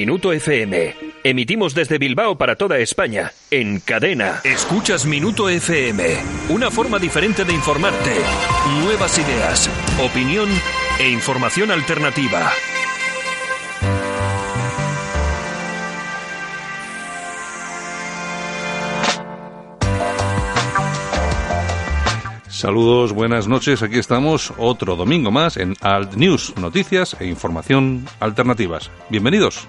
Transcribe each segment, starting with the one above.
Minuto FM. Emitimos desde Bilbao para toda España, en cadena. Escuchas Minuto FM, una forma diferente de informarte. Nuevas ideas, opinión e información alternativa. Saludos, buenas noches. Aquí estamos otro domingo más en Alt News, noticias e información alternativas. Bienvenidos.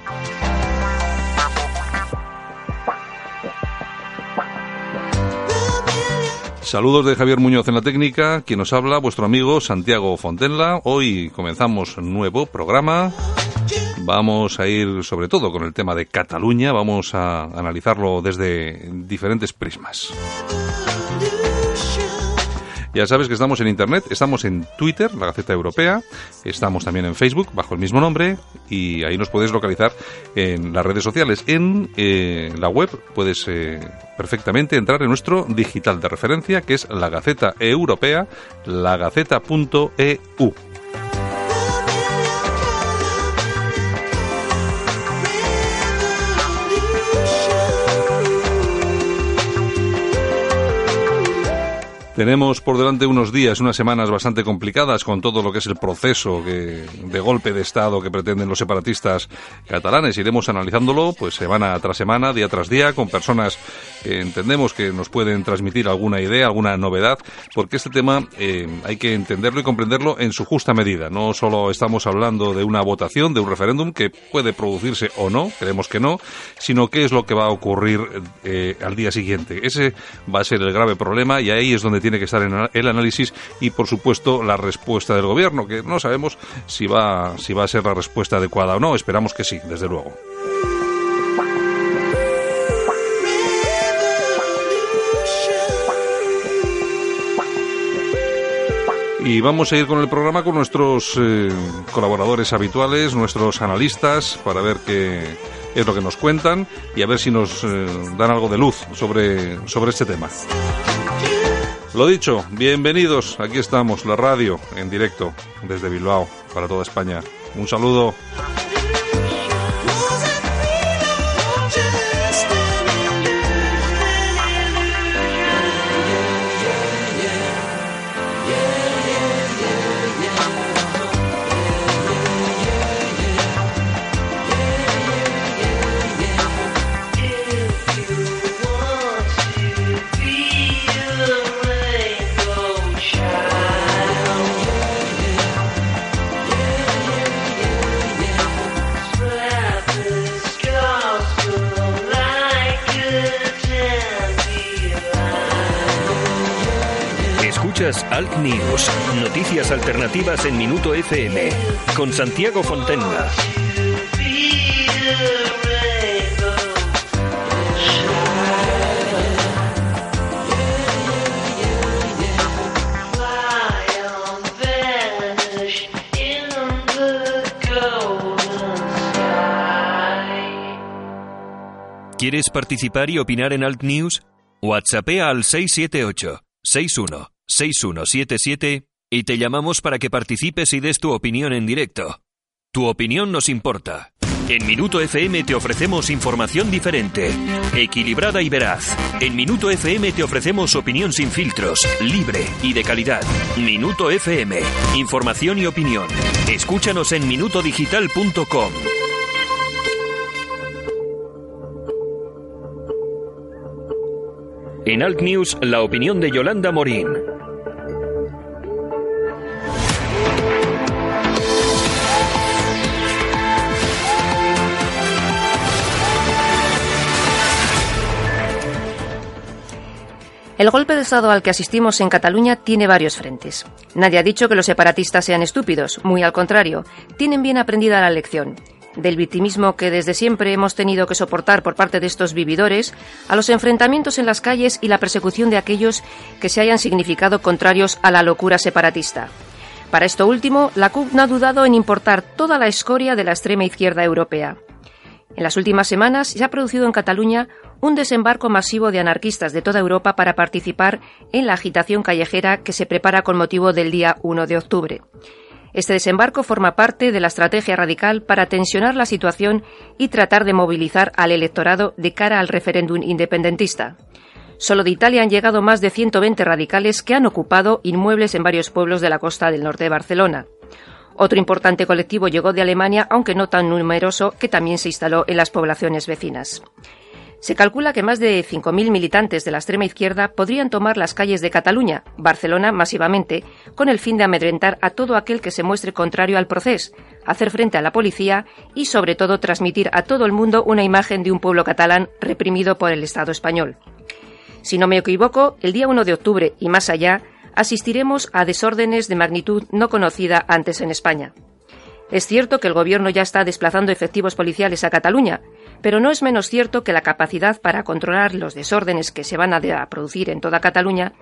Saludos de Javier Muñoz en la técnica, quien nos habla, vuestro amigo Santiago Fontenla. Hoy comenzamos nuevo programa. Vamos a ir sobre todo con el tema de Cataluña, vamos a analizarlo desde diferentes prismas. Ya sabes que estamos en Internet, estamos en Twitter, la Gaceta Europea, estamos también en Facebook bajo el mismo nombre y ahí nos puedes localizar en las redes sociales. En eh, la web puedes eh, perfectamente entrar en nuestro digital de referencia que es la Gaceta Europea, lagaceta.eu. Tenemos por delante unos días, unas semanas bastante complicadas con todo lo que es el proceso de golpe de Estado que pretenden los separatistas catalanes. Iremos analizándolo pues semana tras semana, día tras día, con personas que entendemos que nos pueden transmitir alguna idea, alguna novedad, porque este tema eh, hay que entenderlo y comprenderlo en su justa medida. No solo estamos hablando de una votación, de un referéndum que puede producirse o no, creemos que no, sino qué es lo que va a ocurrir eh, al día siguiente. Ese va a ser el grave problema y ahí es donde tiene que estar en el análisis y, por supuesto, la respuesta del gobierno, que no sabemos si va, si va a ser la respuesta adecuada o no. Esperamos que sí, desde luego. Y vamos a ir con el programa con nuestros eh, colaboradores habituales, nuestros analistas, para ver qué es lo que nos cuentan y a ver si nos eh, dan algo de luz sobre, sobre este tema. Lo dicho, bienvenidos. Aquí estamos, la radio en directo desde Bilbao para toda España. Un saludo. Alt News, noticias alternativas en Minuto FM, con Santiago Fontenga. ¿Quieres participar y opinar en Alt News? WhatsAppea al 678 61 6177 y te llamamos para que participes y des tu opinión en directo. Tu opinión nos importa. En Minuto FM te ofrecemos información diferente, equilibrada y veraz. En Minuto FM te ofrecemos opinión sin filtros, libre y de calidad. Minuto FM, información y opinión. Escúchanos en minutodigital.com. En Alt News, la opinión de Yolanda Morín. El golpe de Estado al que asistimos en Cataluña tiene varios frentes. Nadie ha dicho que los separatistas sean estúpidos, muy al contrario, tienen bien aprendida la lección. Del victimismo que desde siempre hemos tenido que soportar por parte de estos vividores, a los enfrentamientos en las calles y la persecución de aquellos que se hayan significado contrarios a la locura separatista. Para esto último, la CUP no ha dudado en importar toda la escoria de la extrema izquierda europea. En las últimas semanas se ha producido en Cataluña un desembarco masivo de anarquistas de toda Europa para participar en la agitación callejera que se prepara con motivo del día 1 de octubre. Este desembarco forma parte de la estrategia radical para tensionar la situación y tratar de movilizar al electorado de cara al referéndum independentista. Solo de Italia han llegado más de 120 radicales que han ocupado inmuebles en varios pueblos de la costa del norte de Barcelona. Otro importante colectivo llegó de Alemania, aunque no tan numeroso, que también se instaló en las poblaciones vecinas. Se calcula que más de 5.000 militantes de la extrema izquierda podrían tomar las calles de Cataluña, Barcelona masivamente, con el fin de amedrentar a todo aquel que se muestre contrario al proceso, hacer frente a la policía y, sobre todo, transmitir a todo el mundo una imagen de un pueblo catalán reprimido por el Estado español. Si no me equivoco, el día 1 de octubre y más allá, asistiremos a desórdenes de magnitud no conocida antes en España. Es cierto que el Gobierno ya está desplazando efectivos policiales a Cataluña, pero no es menos cierto que la capacidad para controlar los desórdenes que se van a producir en toda Cataluña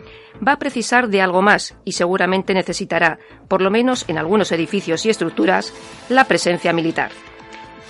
va a precisar de algo más y seguramente necesitará, por lo menos en algunos edificios y estructuras, la presencia militar.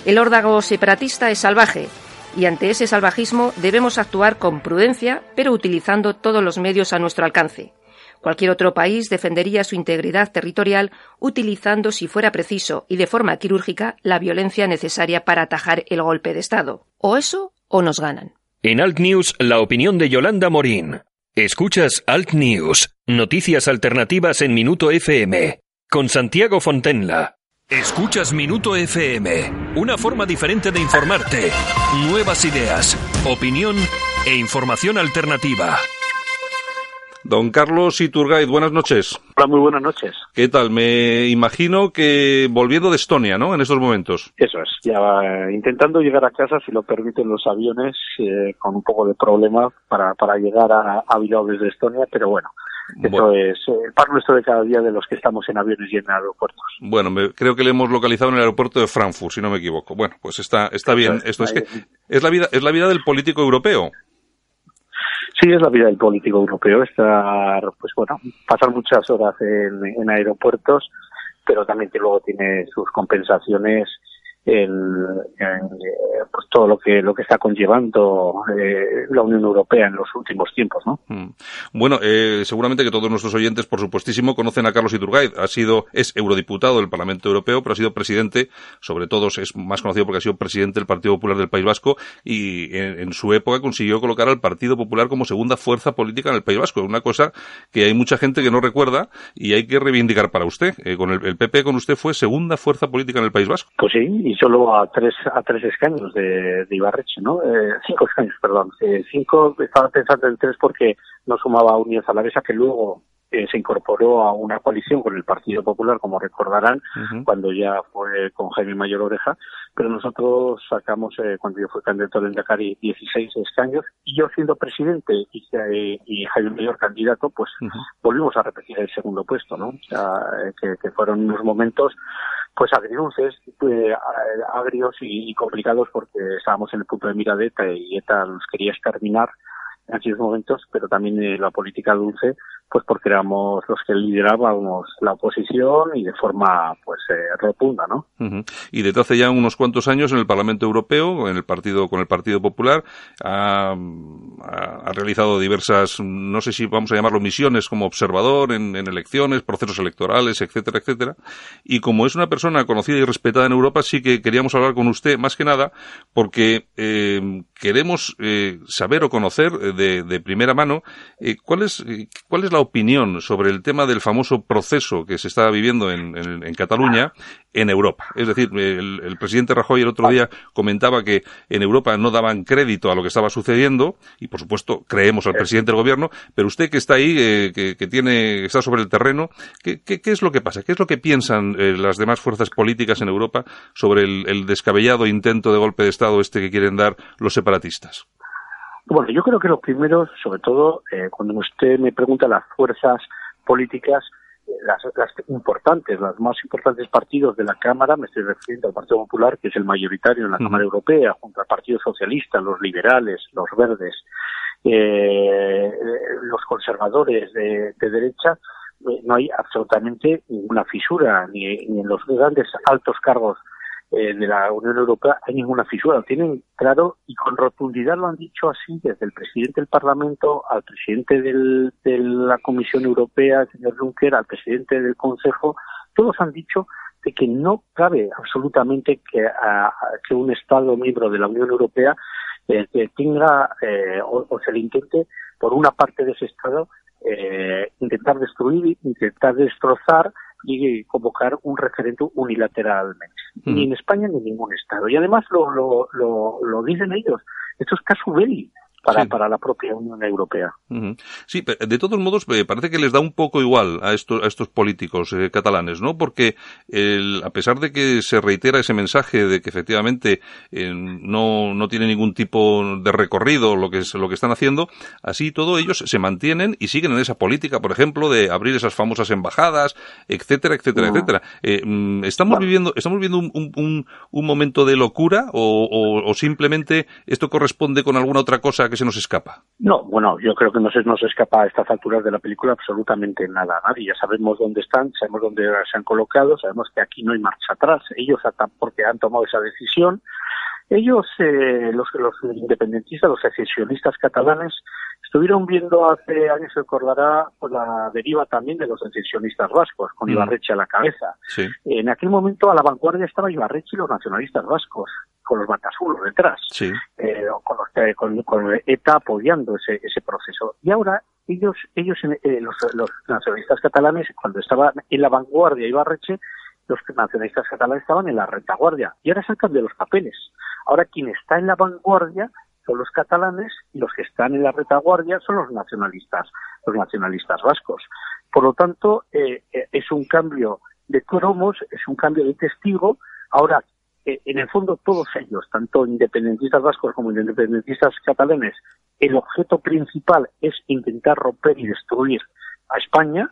El órdago separatista es salvaje y ante ese salvajismo debemos actuar con prudencia, pero utilizando todos los medios a nuestro alcance. Cualquier otro país defendería su integridad territorial utilizando, si fuera preciso y de forma quirúrgica, la violencia necesaria para atajar el golpe de Estado. O eso o nos ganan. En Alt News, la opinión de Yolanda Morín. Escuchas Alt News, noticias alternativas en Minuto FM, con Santiago Fontenla. Escuchas Minuto FM, una forma diferente de informarte. Nuevas ideas, opinión e información alternativa. Don Carlos Iturgaiz, buenas noches. Hola, muy buenas noches. ¿Qué tal? Me imagino que volviendo de Estonia, ¿no? En estos momentos. Eso es, ya va intentando llegar a casa, si lo permiten los aviones, eh, con un poco de problema para, para llegar a, a desde Estonia, pero bueno, eso es eh, el pan nuestro de cada día de los que estamos en aviones y en aeropuertos. Bueno, creo que le hemos localizado en el aeropuerto de Frankfurt, si no me equivoco. Bueno, pues está, está bien. Esto es que es la vida, es la vida del político europeo. Sí, es la vida del político europeo, estar, pues bueno, pasar muchas horas en, aeropuertos, pero también que luego tiene sus compensaciones en, eh, pues todo lo que lo que está conllevando eh, la Unión Europea en los últimos tiempos, ¿no? Mm. Bueno, eh, seguramente que todos nuestros oyentes, por supuestísimo, conocen a Carlos Iturgaiz. Ha sido es eurodiputado del Parlamento Europeo, pero ha sido presidente, sobre todo es más conocido porque ha sido presidente del Partido Popular del País Vasco y en, su época consiguió colocar al Partido Popular como segunda fuerza política en el País Vasco. Una cosa que hay mucha gente que no recuerda y hay que reivindicar para usted. con el, el PP con usted fue segunda fuerza política en el País Vasco. Pues sí, y solo a tres a tres escaños de, de Ibarreche, ¿no? Eh, cinco escaños, perdón. Eh, cinco, estaba pensando en tres porque no sumaba a Unión Zalavesa, que luego eh, se incorporó a una coalición con el Partido Popular, como recordarán, cuando ya fue con Jaime Mayor Oreja, pero nosotros sacamos, eh, cuando yo fui candidato del Dakar, 16 escaños, y yo siendo presidente y, y Jaime Mayor candidato, pues volvimos a repetir el segundo puesto, ¿no? O sea, que, que fueron unos momentos pues agridulces, eh, agrios y, complicados porque estábamos en el punto de mira de ETA y ETA nos quería exterminar en aquellos momentos, pero también eh, la política dulce pues porque éramos los que liderábamos la oposición y de forma pues eh, rotunda, ¿no? Y desde hace ya unos cuantos años en el Parlamento Europeo, en el partido con el Partido Popular, ha, realizado diversas, no sé si vamos a llamarlo misiones como observador en, elecciones, procesos electorales, etcétera, etcétera. Y como es una persona conocida y respetada en Europa, sí que queríamos hablar con usted más que nada porque eh, queremos eh, saber o conocer de, de primera mano cuál es cuál es la opinión sobre el tema del famoso proceso que se está viviendo en, Cataluña en Europa. Es decir, el, presidente Rajoy el otro día comentaba que en Europa no daban crédito a lo que estaba sucediendo y, por supuesto, creemos al presidente del gobierno, pero usted que está ahí, eh, que, tiene, está sobre el terreno, ¿qué, qué, es lo que pasa? ¿Qué es lo que piensan eh, las demás fuerzas políticas en Europa sobre el, el descabellado intento de golpe de Estado este que quieren dar los separatistas? Bueno, yo creo que lo primero, sobre todo, eh, cuando usted me pregunta las fuerzas políticas, eh, las, las, importantes, las más importantes partidos de la Cámara, me estoy refiriendo al Partido Popular, que es el mayoritario en la Cámara Europea, junto al Partido Socialista, los liberales, los verdes, eh, los conservadores de, derecha, no hay absolutamente ninguna fisura, ni, ni en los grandes altos cargos eh, de la Unión Europea hay ninguna fisura. Lo tienen claro y con rotundidad lo han dicho así desde el presidente del Parlamento al presidente del, de la Comisión Europea, el señor Juncker, al presidente del Consejo todos han dicho de que no cabe absolutamente que, que un Estado miembro de la Unión Europea eh, tenga eh, o, se le intente por una parte de ese Estado eh, intentar destruir, intentar destrozar y convocar un referéndum unilateralmente. Ni en España ni en ningún Estado. Y además lo, lo, lo, lo dicen ellos. Esto es casu belli para, para la propia Unión Europea. Sí, de todos modos, eh, parece que les da un poco igual a estos, a estos políticos eh, catalanes, ¿no? Porque el, a pesar de que se reitera ese mensaje de que efectivamente eh, no, no tiene ningún tipo de recorrido lo que, es, lo que están haciendo, así todo ellos se mantienen y siguen en esa política, por ejemplo, de abrir esas famosas embajadas, etcétera, etcétera, etcétera. Mm, ¿Estamos viviendo, estamos viviendo un, un, un, momento de locura o, o, o simplemente esto corresponde con alguna otra cosa que se nos escapa? No, bueno, yo creo que no se nos escapa a estas alturas de la película absolutamente nada nadie. Ya sabemos dónde están, sabemos dónde se han colocado, sabemos que aquí no hay marcha atrás. Ellos, porque han tomado esa decisión, ellos, eh, los, los independentistas, los secesionistas catalanes, estuvieron viendo hace años, se recordará, pues, la deriva también de los secesionistas vascos, con mm. Ibarreche a la cabeza. En aquel momento a la vanguardia estaba Ibarreche y los nacionalistas vascos con los batasulos detrás, eh, con, los, con, ETA apoyando ese, ese proceso. Y ahora ellos, ellos eh, los, los, nacionalistas catalanes, cuando estaban en la vanguardia Ibarreche, los nacionalistas catalanes estaban en la retaguardia. Y ahora se han cambiado los papeles. Ahora quien está en la vanguardia son los catalanes y los que están en la retaguardia son los nacionalistas, los nacionalistas vascos. Por lo tanto, eh, es un cambio de cromos, es un cambio de testigo. Ahora, en el fondo todos ellos, tanto independentistas vascos como independentistas catalanes, el objeto principal es intentar romper y destruir a España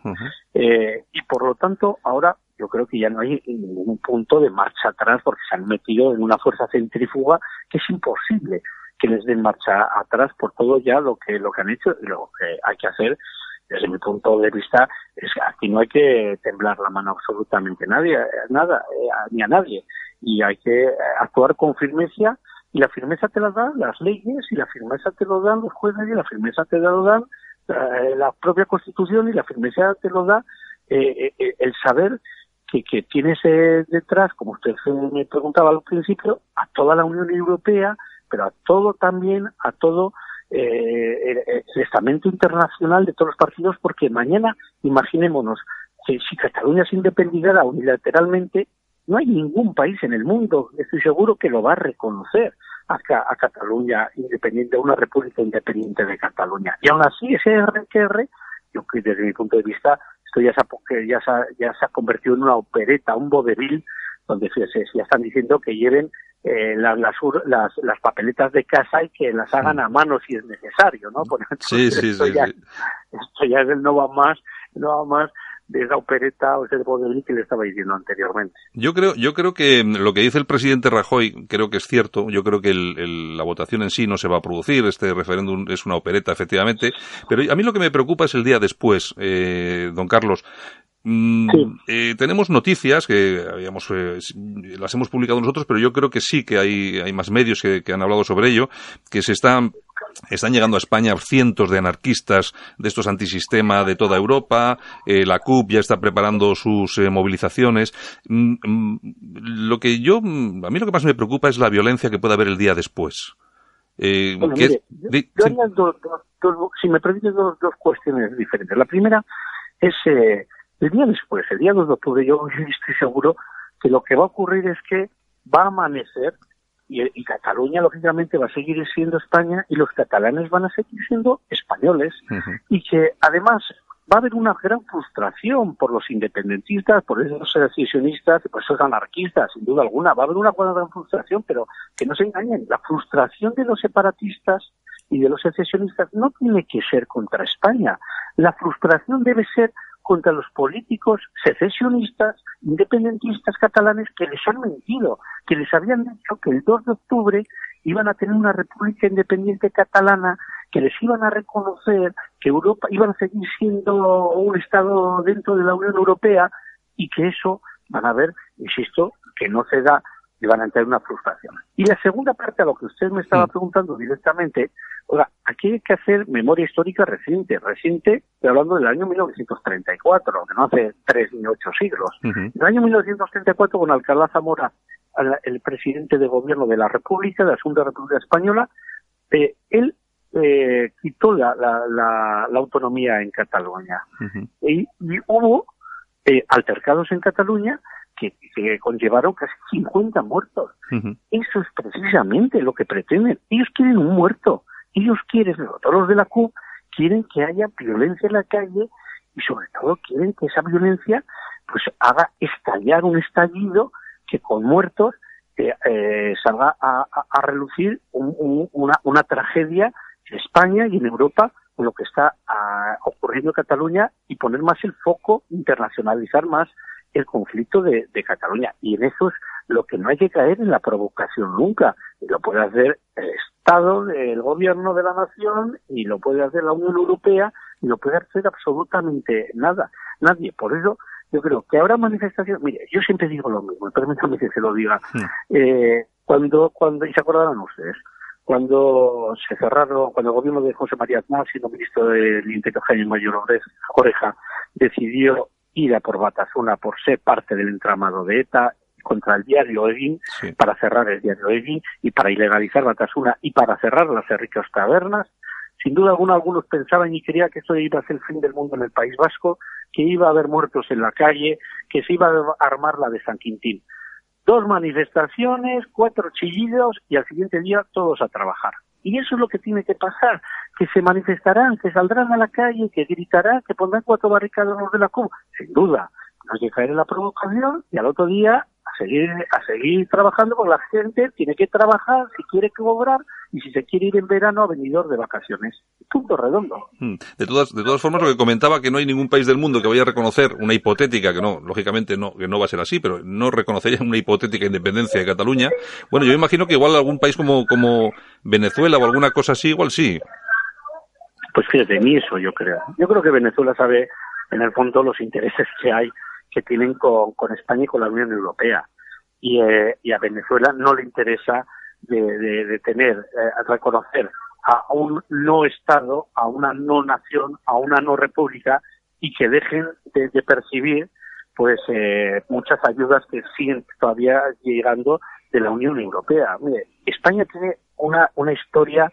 eh, y por lo tanto ahora yo creo que ya no hay ningún punto de marcha atrás porque se han metido en una fuerza centrífuga que es imposible que les den marcha atrás por todo ya lo que lo que han hecho y lo que hay que hacer. Desde mi punto de vista es que aquí no hay que temblar la mano absolutamente nadie nada eh, ni a nadie. Y hay que eh, actuar con firmeza y la firmeza te la dan las leyes y la firmeza te lo dan los jueces y la firmeza te lo dan eh, la propia constitución y la firmeza te lo da eh, el saber que, que tienes detrás, como usted me preguntaba al principio, a toda la Unión Europea, pero a todo también, a todo el, estamento internacional de todos los partidos, porque mañana, imaginémonos, que si Cataluña se independizara unilateralmente, no hay ningún país en el mundo, estoy seguro, que lo va a reconocer a, Cataluña independiente, a una república independiente de Cataluña. Y aún así, ese RQR, yo que desde mi punto de vista, esto ya se ha, ya se ha, ya se ha convertido en una opereta, un vodevil, donde se, ya están diciendo que lleven eh, las, las, las, papeletas de casa y que las hagan a mano si es necesario, ¿no? sí, sí, esto, sí, ya, esto ya no va más, no va más de esa opereta o ese vodevil que le estaba diciendo anteriormente. Yo creo, yo creo que lo que dice el presidente Rajoy, creo que es cierto. Yo creo que el, la votación en sí no se va a producir. Este referéndum es una opereta, efectivamente. Pero a mí lo que me preocupa es el día después, eh, don Carlos. Mm, eh, tenemos noticias que habíamos, eh, las hemos publicado nosotros, pero yo creo que sí que hay, hay más medios que, que han hablado sobre ello, que se están están llegando a España cientos de anarquistas de estos antisistema de toda Europa. Eh, la CUP ya está preparando sus eh, movilizaciones. Mm, mm, lo que yo, a mí lo que más me preocupa es la violencia que puede haber el día después. Eh, si me permite dos, dos cuestiones diferentes. La primera es el día después, el día 2 de octubre, yo estoy seguro que lo que va a ocurrir es que va a amanecer y, Cataluña, lógicamente, va a seguir siendo España y los catalanes van a seguir siendo españoles. Y que, además, va a haber una gran frustración por los independentistas, por esos secesionistas, por esos anarquistas, sin duda alguna. Va a haber una gran frustración, pero que no se engañen. La frustración de los separatistas y de los secesionistas no tiene que ser contra España. La frustración debe ser contra los políticos secesionistas, independentistas catalanes que les han mentido, que les habían dicho que el 2 de octubre iban a tener una república independiente catalana, que les iban a reconocer, que Europa iban a seguir siendo un Estado dentro de la Unión Europea y que eso van a ver, insisto, que no se da y van a entrar una frustración. Y la segunda parte a lo que usted me estaba preguntando directamente, oiga, aquí hay que hacer memoria histórica reciente, reciente, estoy hablando del año 1934, que no hace tres ni ocho siglos. En el año 1934, con Alcalá Zamora, el presidente de gobierno de la República, de la Segunda República Española, eh, él eh, quitó la, la, autonomía en Cataluña. y, hubo eh, altercados en Cataluña que, conllevaron casi 50 muertos. Eso es precisamente lo que pretenden. Ellos quieren un muerto. Ellos quieren, todos los de la CUP, quieren que haya violencia en la calle y sobre todo quieren que esa violencia pues haga estallar un estallido que con muertos eh, salga a, relucir una, una tragedia en España y en Europa con lo que está ah, ocurriendo en Cataluña y poner más el foco, internacionalizar más el conflicto de, Cataluña. Y en eso es lo que no hay que caer en la provocación nunca. Lo puede hacer el Estado, el gobierno de la nación, y lo puede hacer la Unión Europea, y no puede hacer absolutamente nada. Nadie. Por eso yo creo que habrá manifestaciones. Mire, yo siempre digo lo mismo, permítanme que se lo diga. Eh, cuando, cuando, y se acordarán ustedes, cuando se cerraron, cuando el gobierno de José María Aznar, siendo ministro del Interior Jaime Mayor Oreja, decidió ir a por Batasuna por ser parte del entramado de ETA contra el diario Egin, para cerrar el diario Egin y para ilegalizar Batasuna y para cerrar las ricas tabernas. Sin duda alguna, algunos pensaban y creían que esto iba a ser el fin del mundo en el País Vasco, que iba a haber muertos en la calle, que se iba a armar la de San Quintín dos manifestaciones, cuatro chillidos y al siguiente día todos a trabajar. Y eso es lo que tiene que pasar, que se manifestarán, que saldrán a la calle, que gritarán, que pondrán cuatro barricadas los de la Cuba. Sin duda, no en la provocación y al otro día a seguir, a seguir trabajando con la gente, tiene que trabajar si quiere cobrar y si se quiere ir en verano a venidor de vacaciones. Punto redondo. Hmm. De todas, de todas formas, lo que comentaba que no hay ningún país del mundo que vaya a reconocer una hipotética, que no, lógicamente no, que no va a ser así, pero no reconocería una hipotética independencia de Cataluña. Bueno, yo imagino que igual algún país como, como Venezuela o alguna cosa así, igual sí. Pues fíjate, ni eso yo creo. Yo creo que Venezuela sabe en el fondo los intereses que hay que tienen con, con España y con la Unión Europea. Y, eh, y a Venezuela no le interesa de, de, tener, eh, reconocer a un no Estado, a una no nación, a una no república y que dejen de, percibir pues eh, muchas ayudas que siguen todavía llegando de la Unión Europea. Mire, España tiene una, una historia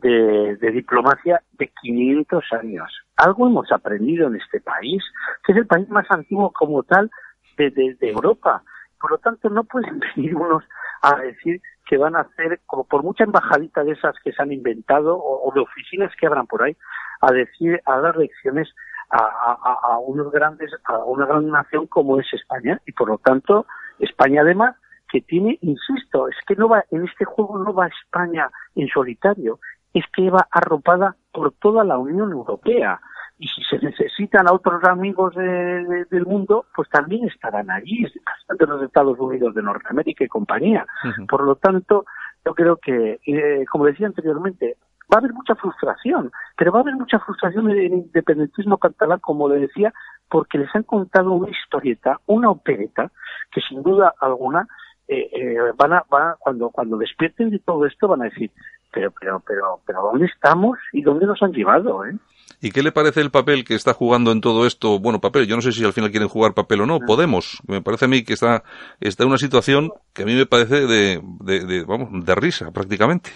de, diplomacia de 500 años. Algo hemos aprendido en este país, que es el país más antiguo como tal de Europa. Por lo tanto, no pueden venir unos a decir que van a hacer, como por mucha embajadita de esas que se han inventado o, de oficinas que abran por ahí, a decir, a dar lecciones a, a, unos grandes, a una gran nación como es España y por lo tanto España además que tiene, insisto, es que no va, en este juego no va España en solitario, es que va arropada por toda la Unión Europea y si se necesitan a otros amigos del mundo, pues también estarán allí, de los Estados Unidos de Norteamérica y compañía. Por lo tanto, yo creo que, eh, como decía anteriormente, va a haber mucha frustración, pero va a haber mucha frustración en el independentismo catalán, como le decía, porque les han contado una historieta, una opereta, que sin duda alguna eh, eh, van a, van cuando cuando despierten de todo esto van a decir pero pero pero pero dónde estamos y dónde nos han llevado eh ¿Y qué le parece el papel que está jugando en todo esto? Bueno, papel, yo no sé si al final quieren jugar papel o no. Podemos. Me parece a mí que está, está en una situación que a mí me parece de, de, vamos, de risa prácticamente.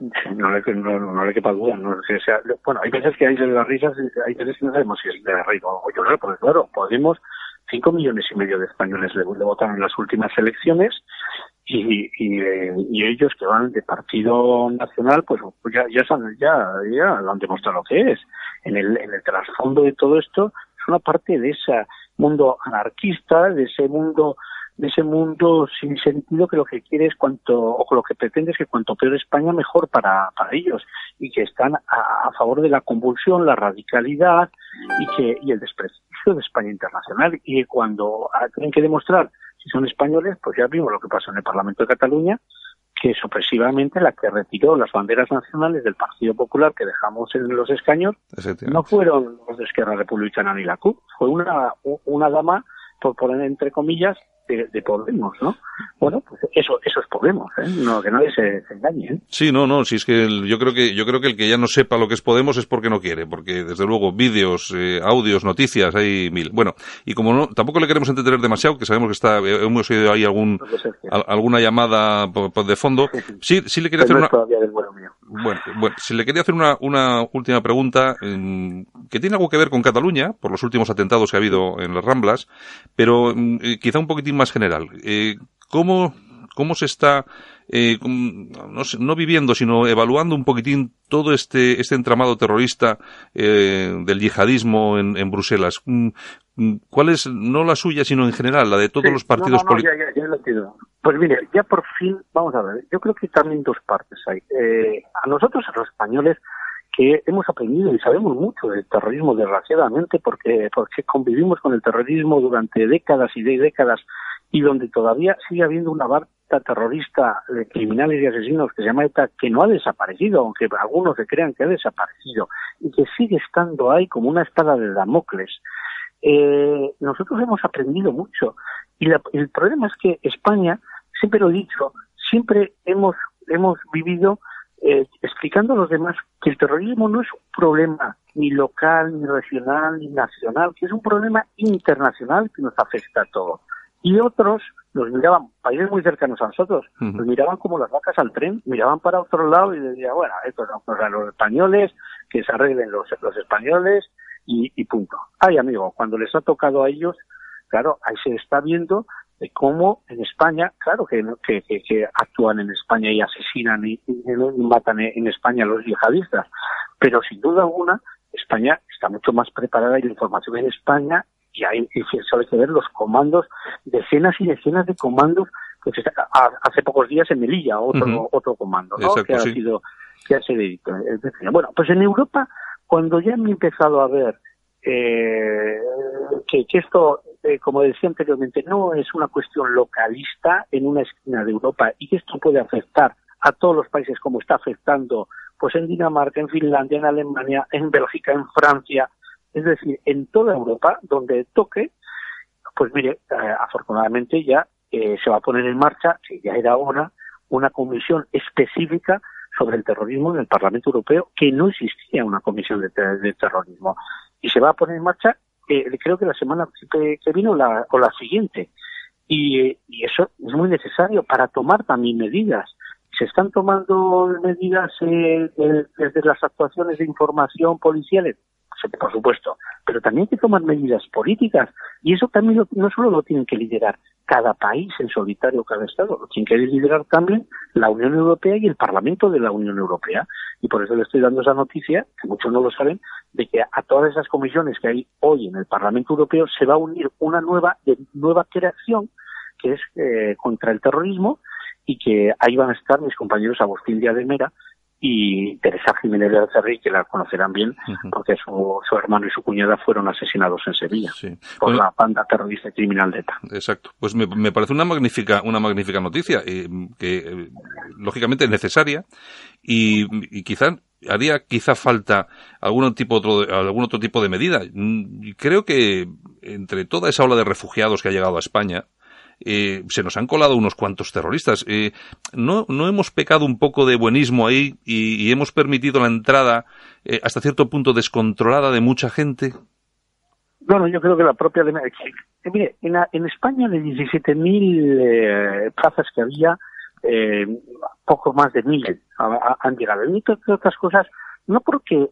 No le, no, no le quepa duda. No, sea, bueno, hay veces que hay de las risas, hay veces que no sabemos si es de risa o llorar, porque claro, Podemos, cinco millones y medio de españoles le, le votaron en las últimas elecciones y, y, ellos que van de partido nacional, pues, ya, ya, ya, ya lo han demostrado lo que es. En el, en el trasfondo de todo esto es una parte de ese mundo anarquista, de ese mundo de ese mundo sin sentido que lo que quiere es cuanto, o lo que pretende es que cuanto peor España, mejor para, para ellos, y que están a, favor de la convulsión, la radicalidad y que y el desprestigio de España internacional. Y cuando tienen que demostrar si son españoles, pues ya vimos lo que pasó en el Parlamento de Cataluña, que es opresivamente la que retiró las banderas nacionales del Partido Popular que dejamos en los escaños, no fueron los de Esquerra Republicana ni la CUP, fue una, una dama, por poner entre comillas, de, Podemos, ¿no? Bueno, pues eso, eso es Podemos, ¿eh? No, que nadie se, engañe, ¿eh? Sí, no, no, si es que yo creo que yo creo que el que ya no sepa lo que es Podemos es porque no quiere, porque desde luego vídeos, eh, audios, noticias, hay mil. Bueno, y como no, tampoco le queremos entretener demasiado, que sabemos que está, hemos oído ahí algún, alguna llamada de fondo. Sí, sí le quería hacer una... Bueno, bueno, si le quería hacer una, una última pregunta em, que tiene algo que ver con Cataluña, por los últimos atentados que ha habido en las Ramblas, pero em, quizá un poquitín más general. Eh, ¿cómo, ¿Cómo se está, eh, no, no, viviendo, sino evaluando un poquitín todo este, este entramado terrorista eh, del yihadismo en, en, Bruselas? Mm, mm, ¿Cuál es, no la suya, sino en general, la de todos los partidos políticos? Ya, ya, ya Pues mire, ya por fin, vamos a ver, yo creo que también dos partes hay. Eh, a nosotros, a los españoles, que hemos aprendido y sabemos mucho del terrorismo, desgraciadamente, porque, porque convivimos con el terrorismo durante décadas y décadas y donde todavía sigue habiendo una barca terrorista de criminales y asesinos que se llama ETA que no ha desaparecido, aunque algunos se crean que ha desaparecido, y que sigue estando ahí como una espada de Damocles. Eh, nosotros hemos aprendido mucho y el problema es que España, siempre lo he dicho, siempre hemos, hemos vivido eh, explicando a los demás que el terrorismo no es un problema ni local, ni regional, ni nacional, que es un problema internacional que nos afecta a todos. Y otros nos miraban, países muy cercanos a nosotros, nos miraban como las vacas al tren, miraban para otro lado y decían, bueno, estos son los españoles, que se arreglen los, los españoles y, y punto. Ay, amigo, cuando les ha tocado a ellos, claro, ahí se está viendo de cómo en España, claro que, que, actúan en España y asesinan y, matan en España a los yihadistas, pero sin duda alguna España está mucho más preparada y la información en España y hay y hay que ver los comandos, decenas y decenas de comandos pues hace pocos días en Melilla otro otro comando que ha sido que ha sido bueno pues en Europa cuando ya han empezado a ver eh, que, que, esto eh, como decía anteriormente, no es una cuestión localista en una esquina de Europa y que esto puede afectar a todos los países como está afectando pues en Dinamarca, en Finlandia, en Alemania, en Bélgica, en Francia, es decir, en toda Europa donde toque, pues mire, eh, afortunadamente ya eh, se va a poner en marcha, que ya era hora, una comisión específica sobre el terrorismo en el Parlamento Europeo, que no existía una comisión de, de terrorismo. Y se va a poner en marcha eh, creo que la semana que, vino la, o la siguiente. Y, y, eso es muy necesario para tomar también medidas. Se están tomando medidas eh, desde las actuaciones de información policiales, por supuesto, pero también hay que tomar medidas políticas y eso también no solo lo tienen que liderar cada país en solitario, cada Estado, lo tienen que liderar también la Unión Europea y el Parlamento de la Unión Europea. Y por eso le estoy dando esa noticia, que muchos no lo saben, de que a todas esas comisiones que hay hoy en el Parlamento Europeo se va a unir una nueva, nueva creación que es eh, contra el terrorismo y que ahí van a estar mis compañeros Agustín Díaz de Mera y Teresa Jiménez de Alcerri, que la conocerán bien, porque su, su, hermano y su cuñada fueron asesinados en Sevilla por pues la banda terrorista criminal de ETA. Exacto. Pues me, me parece una magnífica, una magnífica noticia, eh, que eh, lógicamente es necesaria y, y quizá haría quizá falta algún tipo otro algún otro tipo de medida. Mm, creo que entre toda esa ola de refugiados que ha llegado a España, eh, se nos han colado unos cuantos terroristas. Eh, ¿no, ¿No hemos pecado un poco de buenismo ahí y, hemos permitido la entrada eh, hasta cierto punto descontrolada de mucha gente? Bueno, yo creo que la propia... Eh, mire, en, en España de 17.000 eh, plazas que había, poco más de mil han llegado. Y otras cosas, no porque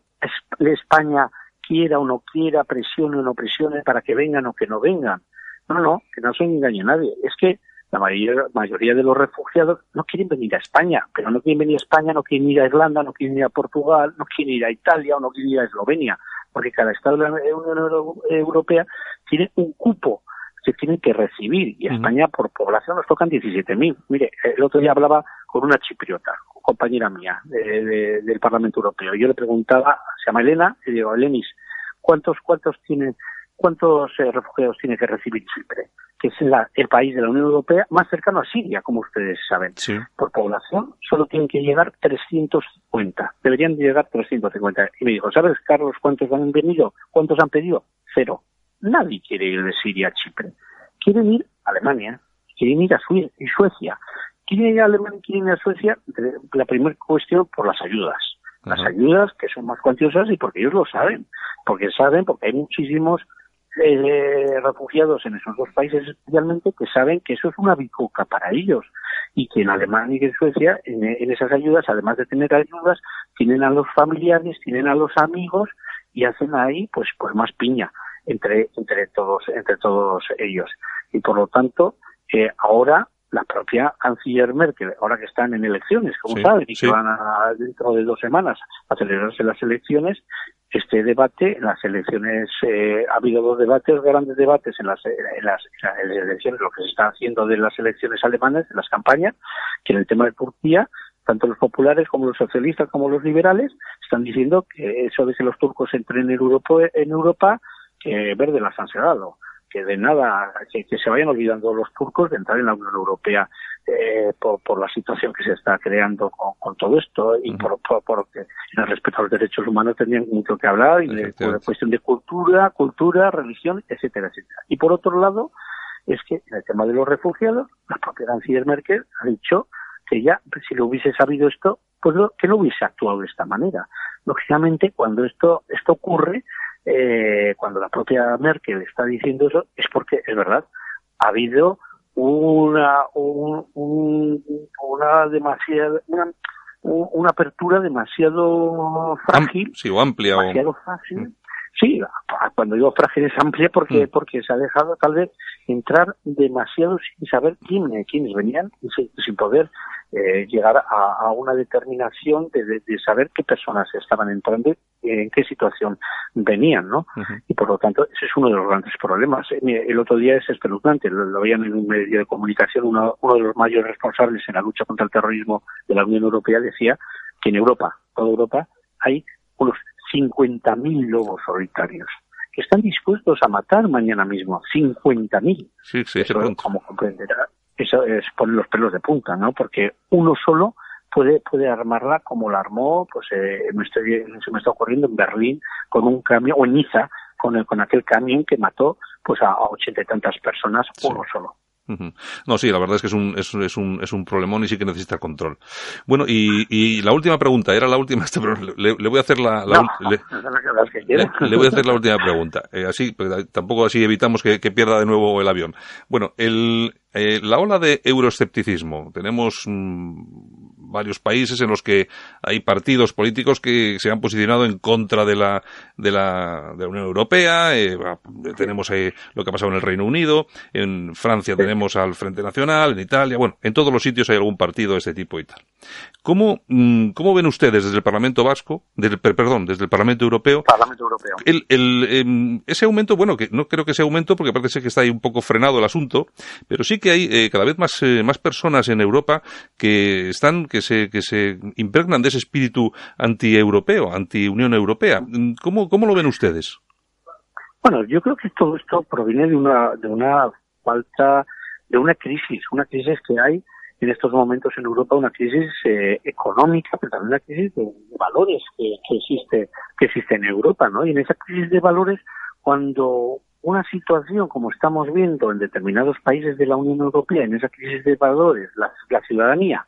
España quiera o no quiera, presione o no presione para que vengan o que no vengan, no, no, que no se engañe a nadie. Es que la mayoría, mayoría de los refugiados no quieren venir a España, pero no quieren venir a España, no quieren ir a Irlanda, no quieren ir a Portugal, no quieren ir a Italia o no quieren ir a Eslovenia, porque cada estado de la Unión Europea tiene un cupo que tienen que recibir y a España por población nos tocan 17.000. Mire, el otro día hablaba con una chipriota, compañera mía del Parlamento Europeo. Yo le preguntaba, se llama Elena, y digo, Elenis, ¿cuántos, cuántos tienen ¿Cuántos eh, refugiados tiene que recibir Chipre? Que es el país de la Unión Europea más cercano a Siria, como ustedes saben. Por población solo tienen que llegar 350. Deberían llegar 350. Y me dijo, ¿sabes, Carlos, cuántos han venido? ¿Cuántos han pedido? Cero. Nadie quiere ir de Siria a Chipre. Quieren ir Alemania, quieren ir a Suecia. Quieren ir a Alemania y quieren ir a Suecia, la primera cuestión por las ayudas. Las ayudas que son más cuantiosas y porque ellos lo saben. Porque saben, porque hay muchísimos eh, refugiados en esos dos países especialmente que saben que eso es una bicoca para ellos y que en Alemania y en Suecia en, esas ayudas además de tener ayudas tienen a los familiares tienen a los amigos y hacen ahí pues pues más piña entre entre todos entre todos ellos. Y por lo tanto eh, ahora la propia canciller Merkel, ahora que están en elecciones, como saben, y que van a, dentro de dos semanas a celebrarse las elecciones, este debate, en las elecciones, eh, ha habido dos debates, grandes debates en las, en las, elecciones, lo que se está haciendo de las elecciones alemanas, en las campañas, que en el tema de Turquía, tanto los populares como los socialistas como los liberales están diciendo que eso de que los turcos entren en Europa, en Europa que verde las han cerrado que de nada, que, se vayan olvidando los turcos de entrar en la Unión Europea eh, por, la situación que se está creando con, todo esto y por, por, en el respeto a los derechos humanos tendrían mucho que hablar y de, cuestión de cultura, cultura, religión, etcétera, etcétera. Y por otro lado, es que en el tema de los refugiados, la propia canciller Merkel ha dicho que ya, si lo hubiese sabido esto, pues que no hubiese actuado de esta manera. Lógicamente, cuando esto, esto ocurre, eh, cuando la propia Merkel está diciendo eso, es porque es verdad, ha habido una, una demasiada, una, apertura demasiado frágil. sí, o amplia. Demasiado fácil. Sí, cuando digo frágil es amplia porque, mm. porque se ha dejado tal vez entrar demasiado sin saber quién, quiénes venían y sin, poder eh, llegar a, una determinación de, saber qué personas estaban entrando en qué situación venían, ¿no? Y por lo tanto, ese es uno de los grandes problemas. Eh, el otro día es espeluznante, lo, veían en un medio de comunicación, uno, uno de los mayores responsables en la lucha contra el terrorismo de la Unión Europea decía que en Europa, toda Europa, hay unos 50.000 lobos solitarios que están dispuestos a matar mañana mismo. 50.000. Sí, sí, eso, como comprenderá, eso es poner los pelos de punta, ¿no? Porque uno solo puede puede armarla como la armó, pues eh, me estoy, se me está ocurriendo en Berlín con un camión, o en Niza, con, el, con aquel camión que mató pues a ochenta y tantas personas, uno solo. No, sí, la verdad es que es un, es, es, un, es un problemón y sí que necesita control. Bueno, y, y la última pregunta, era la última, este, pero le, le voy a hacer la, la le, le, voy a hacer la última pregunta. Eh, así, tampoco así evitamos que, que, pierda de nuevo el avión. Bueno, el, eh, la ola de euroescepticismo. Tenemos mm, varios países en los que hay partidos políticos que se han posicionado en contra de la, de la, de la Unión Europea. Eh, tenemos eh, lo que ha pasado en el Reino Unido. En Francia tenemos al Frente Nacional. En Italia. Bueno, en todos los sitios hay algún partido de este tipo y tal. ¿Cómo, mm, cómo ven ustedes desde el Parlamento Vasco, del, perdón, desde el Parlamento Europeo? Parlamento Europeo. El, el, em, ese aumento, bueno, que no creo que sea aumento porque parece que está ahí un poco frenado el asunto, pero sí que hay eh, cada vez más, eh, más personas en Europa que están, que se, que se impregnan de ese espíritu anti-europeo, anti-Unión Europea. ¿Cómo, ¿Cómo lo ven ustedes? Bueno, yo creo que todo esto proviene de una, de una falta, de una crisis, una crisis que hay en estos momentos en Europa, una crisis eh, económica, pero también una crisis de, valores que, que, existe, que existe en Europa, ¿no? Y en esa crisis de valores, cuando una situación como estamos viendo en determinados países de la Unión Europea, en esa crisis de valores, la, ciudadanía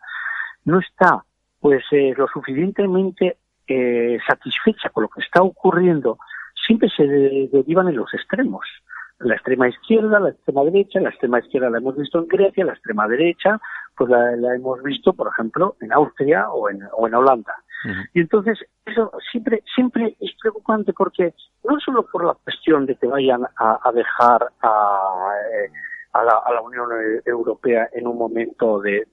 no está pues eh, lo suficientemente eh, satisfecha con lo que está ocurriendo, siempre se derivan en los extremos. La extrema izquierda, la extrema derecha, la extrema izquierda la hemos visto en Grecia, la extrema derecha, pues la, la hemos visto, por ejemplo, en Austria o en, o en Holanda. Y entonces eso siempre siempre es preocupante porque no solo por la cuestión de que vayan a, dejar a, eh, a, la, Unión Europea en un momento de,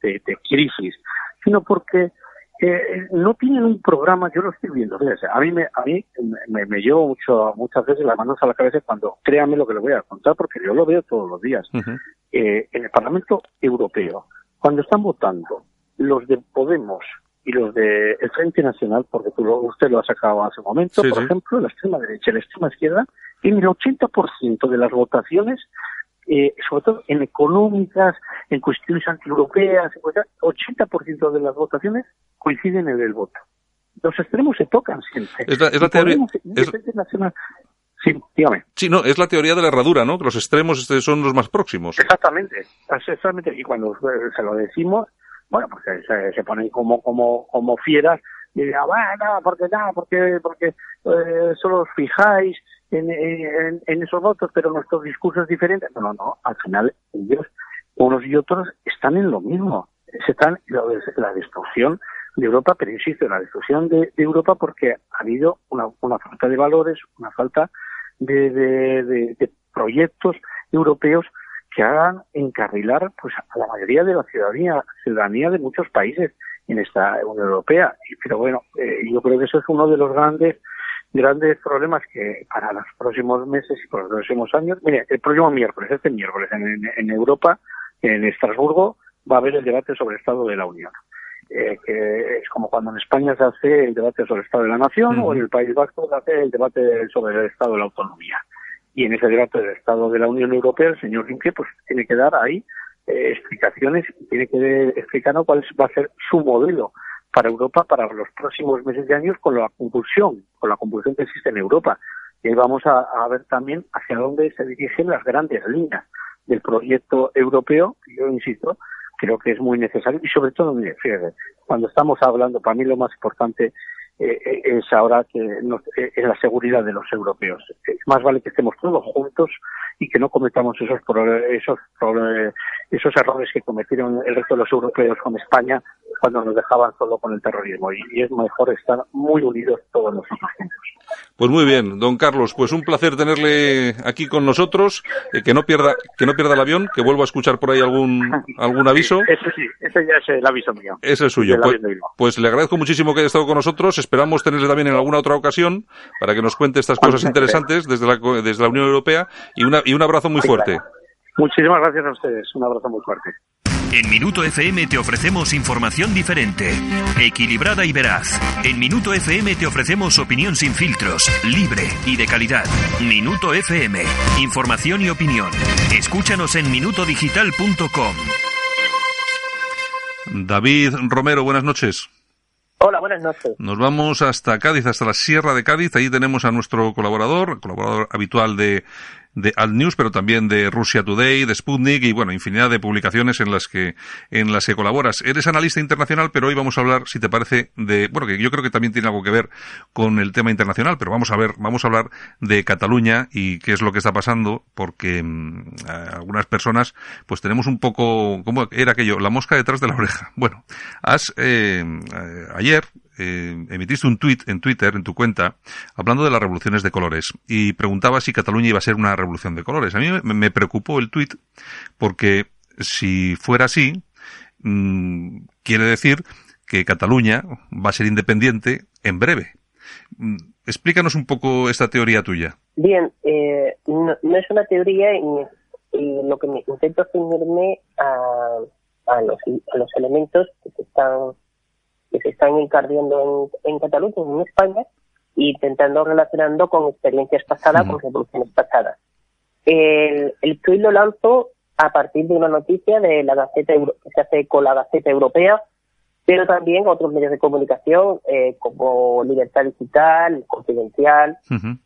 crisis, sino porque eh, no tienen un programa, yo lo estoy viendo, a mí me, a mí me, llevo mucho, muchas veces las manos a la cabeza cuando, créame lo que le voy a contar, porque yo lo veo todos los días, eh, en el Parlamento Europeo, cuando están votando los de Podemos, y los de el Frente Nacional, porque tú usted lo ha sacado hace un momento, por ejemplo, la extrema derecha y la extrema izquierda, en el 80% de las votaciones, eh, sobre todo en económicas, en cuestiones antieuropeas, 80% de las votaciones coinciden en el voto. Los extremos se tocan siempre. Es la, teoría, Sí, dígame. Sí, no, es la teoría de la herradura, ¿no? Que los extremos este, son los más próximos. Exactamente, exactamente. Y cuando se lo decimos, bueno, pues se, se ponen como, como, como fieras y dirán, bueno, porque nada, porque, porque eh, solo os fijáis en, esos votos, pero nuestros discursos diferentes. No, no, no, al final ellos, unos y otros, están en lo mismo. Se están la destrucción de Europa, pero insisto, la destrucción de, Europa porque ha habido una, una, falta de valores, una falta de, de, proyectos europeos que hagan encarrilar pues a la mayoría de la ciudadanía, ciudadanía de muchos países en esta Unión Europea. Pero bueno, eh, yo creo que eso es uno de los grandes grandes problemas que para los próximos meses y para los próximos años, mire, el próximo miércoles, este miércoles en, en Europa, en Estrasburgo, va a haber el debate sobre el Estado de la Unión. Eh, que es como cuando en España se hace el debate sobre el Estado de la Nación o en el País Vasco se hace el debate sobre el Estado de la Autonomía. Y en ese debate del Estado de la Unión Europea, el señor Rinke pues tiene que dar ahí eh, explicaciones y tiene que explicarnos cuál va a ser su modelo para Europa para los próximos meses de años con la compulsión, con la compulsión que existe en Europa. Y ahí vamos a, ver también hacia dónde se dirigen las grandes líneas del proyecto europeo, yo insisto, creo que es muy necesario y sobre todo, fíjate, cuando estamos hablando, para mí lo más importante eh, eh, es ahora que eh, es la seguridad de los europeos. más vale que estemos todos juntos y que no cometamos esos esos esos errores que cometieron el resto de los europeos con España cuando nos dejaban solo con el terrorismo. Y, y es mejor estar muy unidos todos nosotros juntos. Pues muy bien, don Carlos, pues un placer tenerle aquí con nosotros, eh, que no pierda que no pierda el avión, que vuelva a escuchar por ahí algún algún aviso. ese sí, ese ya es el aviso mío. Ese es suyo. Pues, pues, le agradezco muchísimo que haya estado con nosotros, esperamos tenerle también en alguna otra ocasión para que nos cuente estas cosas interesantes desde la, desde la Unión Europea y, una, y un abrazo muy fuerte. Muchísimas gracias a ustedes, un abrazo muy fuerte. En Minuto FM te ofrecemos información diferente, equilibrada y veraz. En Minuto FM te ofrecemos opinión sin filtros, libre y de calidad. Minuto FM, información y opinión. Escúchanos en minutodigital.com. David Romero, buenas noches. Hola, buenas noches. Nos vamos hasta Cádiz, hasta la Sierra de Cádiz. Ahí tenemos a nuestro colaborador, colaborador habitual de de Alt News, pero también de Russia Today, de Sputnik y bueno, infinidad de publicaciones en las que en las que colaboras. Eres analista internacional, pero hoy vamos a hablar, si te parece, de bueno, que yo creo que también tiene algo que ver con el tema internacional, pero vamos a ver, vamos a hablar de Cataluña y qué es lo que está pasando, porque mm, algunas personas, pues tenemos un poco, ¿cómo era aquello? La mosca detrás de la oreja. Bueno, has eh, eh ayer eh, emitiste un tuit en Twitter, en tu cuenta, hablando de las revoluciones de colores y preguntaba si Cataluña iba a ser una revolución de colores. A mí me, preocupó el tuit porque si fuera así, mm, quiere decir que Cataluña va a ser independiente en breve. Mm, explícanos un poco esta teoría tuya. Bien, eh, no, es una teoría y, lo que me intento ceñirme a, los, a los elementos que se están que se están encardiendo en, Cataluña, en España, intentando relacionando con experiencias pasadas, con revoluciones pasadas. El, el tuit lo lanzo a partir de una noticia de la Gaceta que se hace con la Gaceta Europea, pero también otros medios de comunicación eh, como Libertad Digital, Confidencial,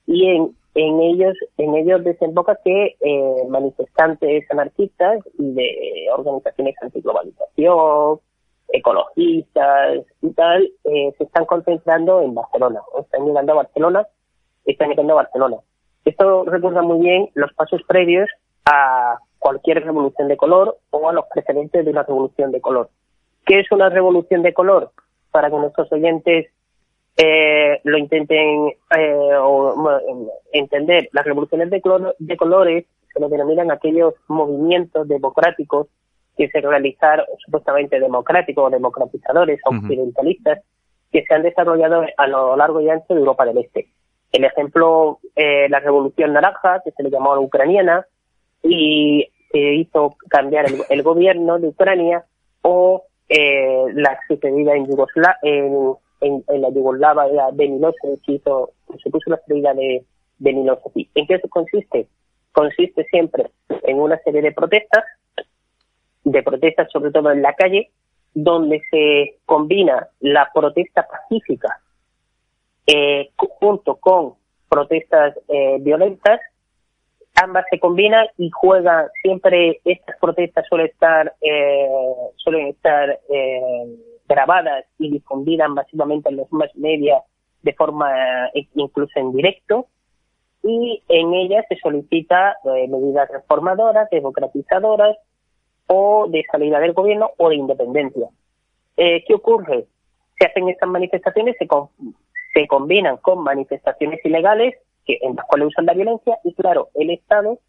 y en, en ellos en ellos desemboca que eh, manifestantes anarquistas y de organizaciones antiglobalización, ecologistas y tal, eh, se están concentrando en Barcelona, están llegando a Barcelona, están llegando a Barcelona. Esto recuerda muy bien los pasos previos a cualquier revolución de color o a los precedentes de una revolución de color. ¿Qué es una revolución de color? Para que nuestros oyentes eh, lo intenten eh, entender, las revoluciones de, de colores se lo denominan aquellos movimientos democráticos que se realizaron supuestamente democráticos o democratizadores occidentalistas que se han desarrollado a lo largo y ancho de Europa del Este. El ejemplo, eh, la Revolución Naranja, que se le llamó la ucraniana, y se hizo cambiar el, gobierno de Ucrania, o eh, la sucedida en, Yugoslavia, en, la Yugoslavia de Milosevic, hizo, se puso la salida de, de Milosevic. ¿En qué eso consiste? Consiste siempre en una serie de protestas de protestas, sobre todo en la calle, donde se combina la protesta pacífica eh, junto con protestas eh, violentas, ambas se combinan y juegan siempre estas protestas suelen estar eh, suelen estar eh, grabadas y difundidas masivamente en los más media de forma incluso en directo. Y en ellas se solicita medidas reformadoras, democratizadoras o de salida del gobierno o de independencia. ¿Qué ocurre? Se hacen estas manifestaciones, se, se combinan con manifestaciones ilegales que en las cuales usan la violencia y claro, el Estado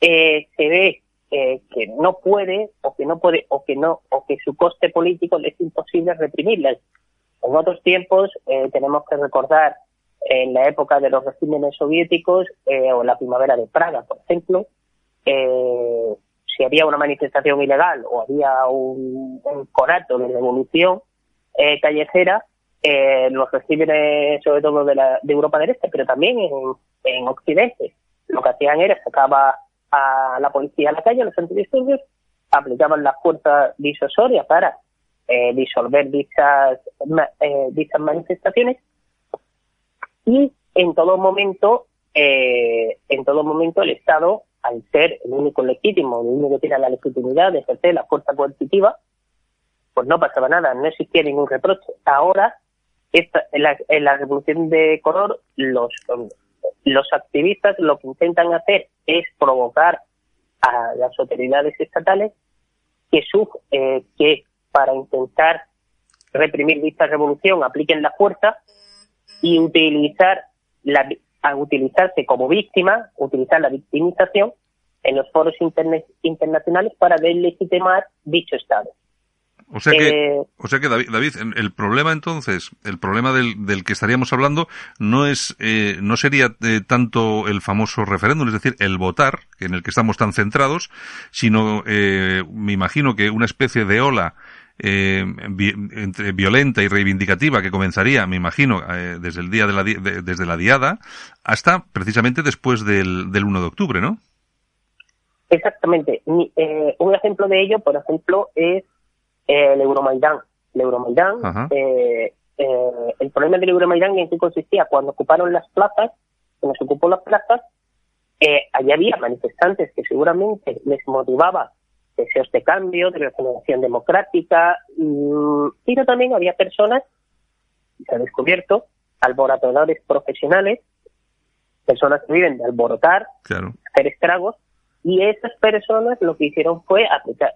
eh, se ve eh, que no puede o que no puede o que no o que su coste político es imposible reprimirlas. En otros tiempos eh, tenemos que recordar en la época de los regímenes soviéticos o la primavera de Praga, por ejemplo, si había una manifestación ilegal o había un, un de revolución callejera, eh, los reciben sobre todo de, la, de Europa del Este, pero también en, en Occidente. Lo que hacían era sacaba a la policía a la calle, a los antidisturbios, aplicaban la fuerza disuasoria para eh, disolver dichas, eh, dichas manifestaciones y en todo momento, eh, en todo momento el Estado, al ser el único legítimo, el único que tiene la legitimidad de ejercer la fuerza coercitiva, pues no pasaba nada, no existía ningún reproche. Ahora esta, en, la, en la revolución de color, los, los activistas lo que intentan hacer es provocar a las autoridades estatales que, eh, que para intentar reprimir dicha revolución apliquen la fuerza y utilizar la, a utilizarse como víctima, utilizar la victimización en los foros internacionales para deslegitimar dicho Estado. O sea que, eh, o sea que David, el problema entonces, el problema del, del que estaríamos hablando no es, eh, no sería eh, tanto el famoso referéndum, es decir, el votar, en el que estamos tan centrados, sino, me imagino que una especie de ola violenta y reivindicativa que comenzaría, me imagino, desde el día de la, desde la diada hasta precisamente después del, del 1 de octubre, ¿no? Exactamente. un ejemplo de ello, por ejemplo, es el Euromaidán. El Euromaidán, eh, eh, el problema del Euromaidán en qué consistía, cuando ocuparon las plazas, cuando se ocupó las plazas, eh, allí había manifestantes que seguramente les motivaba deseos de cambio, de regeneración democrática, mm, pero también había personas, se ha descubierto, alborotadores profesionales, personas que viven de alborotar, hacer estragos, y esas personas lo que hicieron fue aplicar,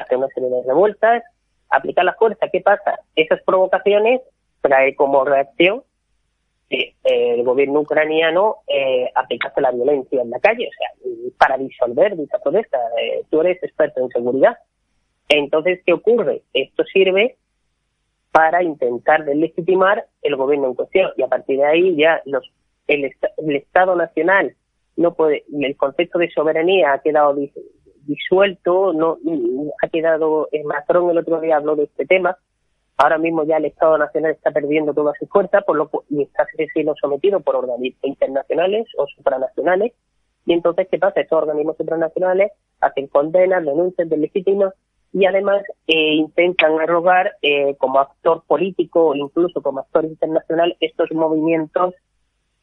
hacer una serie de revueltas, aplicar la fuerza. ¿Qué pasa? Esas provocaciones trae como reacción eh, el gobierno ucraniano eh, aplicase la violencia en la calle, o sea, para disolver dicha protesta. Eh, tú eres experto en seguridad. Entonces, ¿qué ocurre? Esto sirve para intentar deslegitimar el gobierno en cuestión y a partir de ahí ya los el, el Estado Nacional no puede, el concepto de soberanía ha quedado disuelto, no ha quedado, en Macron el otro día habló de este tema, ahora mismo ya el Estado Nacional está perdiendo toda su fuerza por lo, y está siendo sometido por organismos internacionales o supranacionales, y entonces, ¿qué pasa? Estos organismos supranacionales hacen condenas, denuncias de legítimas y además eh, intentan arrogar eh, como actor político o incluso como actor internacional estos movimientos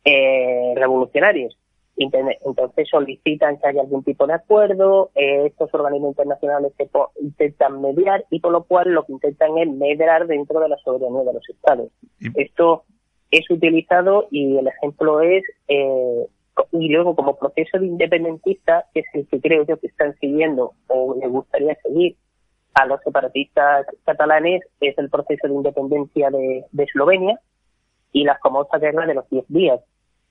eh, revolucionarios. Entonces solicitan que haya algún tipo de acuerdo, eh, estos organismos internacionales se intentan mediar y por lo cual lo que intentan es medrar dentro de la soberanía de los estados. Esto es utilizado y el ejemplo es, eh, y luego como proceso de independentista, que es el que creo yo que están siguiendo o les gustaría seguir a los separatistas catalanes, es el proceso de independencia de, de Eslovenia y las famosas guerras de los 10 días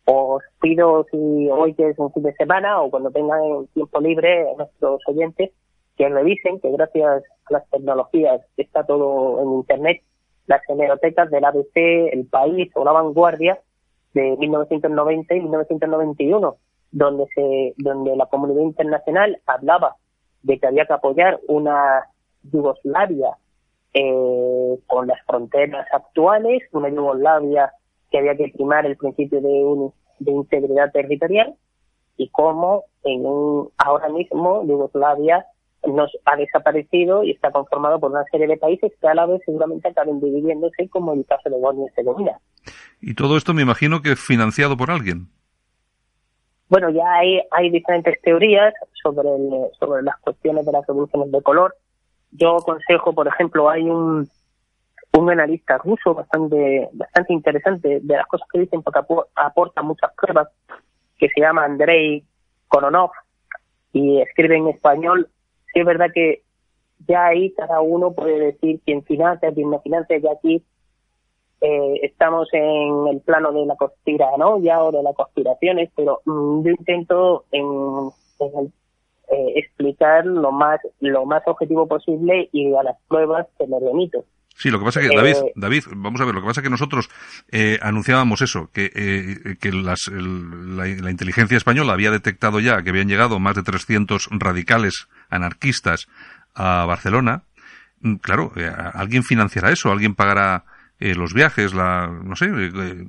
os pido si hoy es un fin de semana o cuando tengan tiempo libre nuestros oyentes que revisen que gracias a las tecnologías está todo en internet las hemerotecas del ABC, El País o La Vanguardia de 1990 y 1991 donde se donde la comunidad internacional hablaba de que había que apoyar una Yugoslavia eh, con las fronteras actuales, una Yugoslavia que había que primar el principio de, de integridad territorial y cómo en un, ahora mismo Yugoslavia nos ha desaparecido y está conformado por una serie de países que a la vez seguramente acaben dividiéndose como el caso de Bosnia y Herzegovina. Y todo esto me imagino que financiado por alguien. Bueno, ya hay, hay diferentes teorías sobre, sobre las cuestiones de las revoluciones de color. Yo aconsejo, por ejemplo, hay un, un analista ruso bastante, bastante interesante de las cosas que dicen porque aporta muchas pruebas, que se llama Andrei Kononov y escribe en español. Sí, es verdad que ya ahí cada uno puede decir quién financia, quién no financia, ya aquí eh, estamos en el plano de la conspiración, ¿no? Ya o de las conspiraciones, pero mm, yo intento en, eh, explicar lo más lo más objetivo posible y a las pruebas que me remito. Sí, lo que pasa es que, David, eh, David, vamos a ver, lo que pasa es que nosotros anunciábamos eso, que, que las, la, la, inteligencia española había detectado ya que habían llegado más de 300 radicales anarquistas a Barcelona. Mm, claro, ¿alguien financiará eso? ¿Alguien pagará eh, los viajes, la, no sé, eh, eh,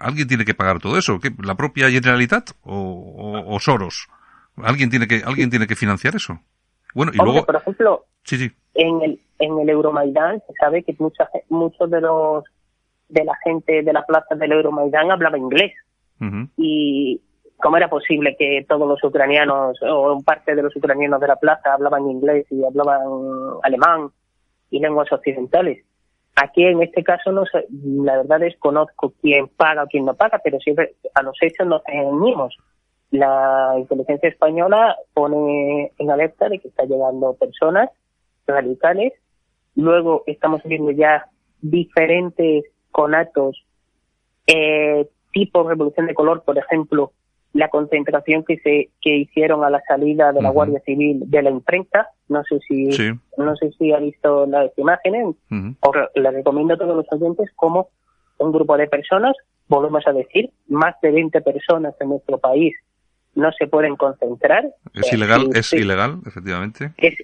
alguien tiene que pagar todo eso, ¿Qué, la propia Generalitat o, o, Soros, alguien tiene que alguien tiene que financiar eso. Bueno y luego, por ejemplo, sí, sí. en el en el Euromaidán se sabe que mucha, muchos de los de la gente de la plaza del Euromaidán hablaba inglés y cómo era posible que todos los ucranianos o parte de los ucranianos de la plaza hablaban inglés y hablaban alemán y lenguas occidentales Aquí en este caso no sé, la verdad desconozco quién paga o quién no paga, pero siempre a los hechos nos ceñimos. La inteligencia española pone en alerta de que está llegando personas radicales. Luego estamos viendo ya diferentes conatos, eh, tipo revolución de color, por ejemplo, la concentración que se que hicieron a la salida de la Guardia Civil de la imprenta. No sé si no sé si ha visto las imágenes. O le recomiendo a todos los oyentes como un grupo de personas volvemos a decir más de 20 personas en nuestro país no se pueden concentrar es ilegal es ilegal efectivamente es,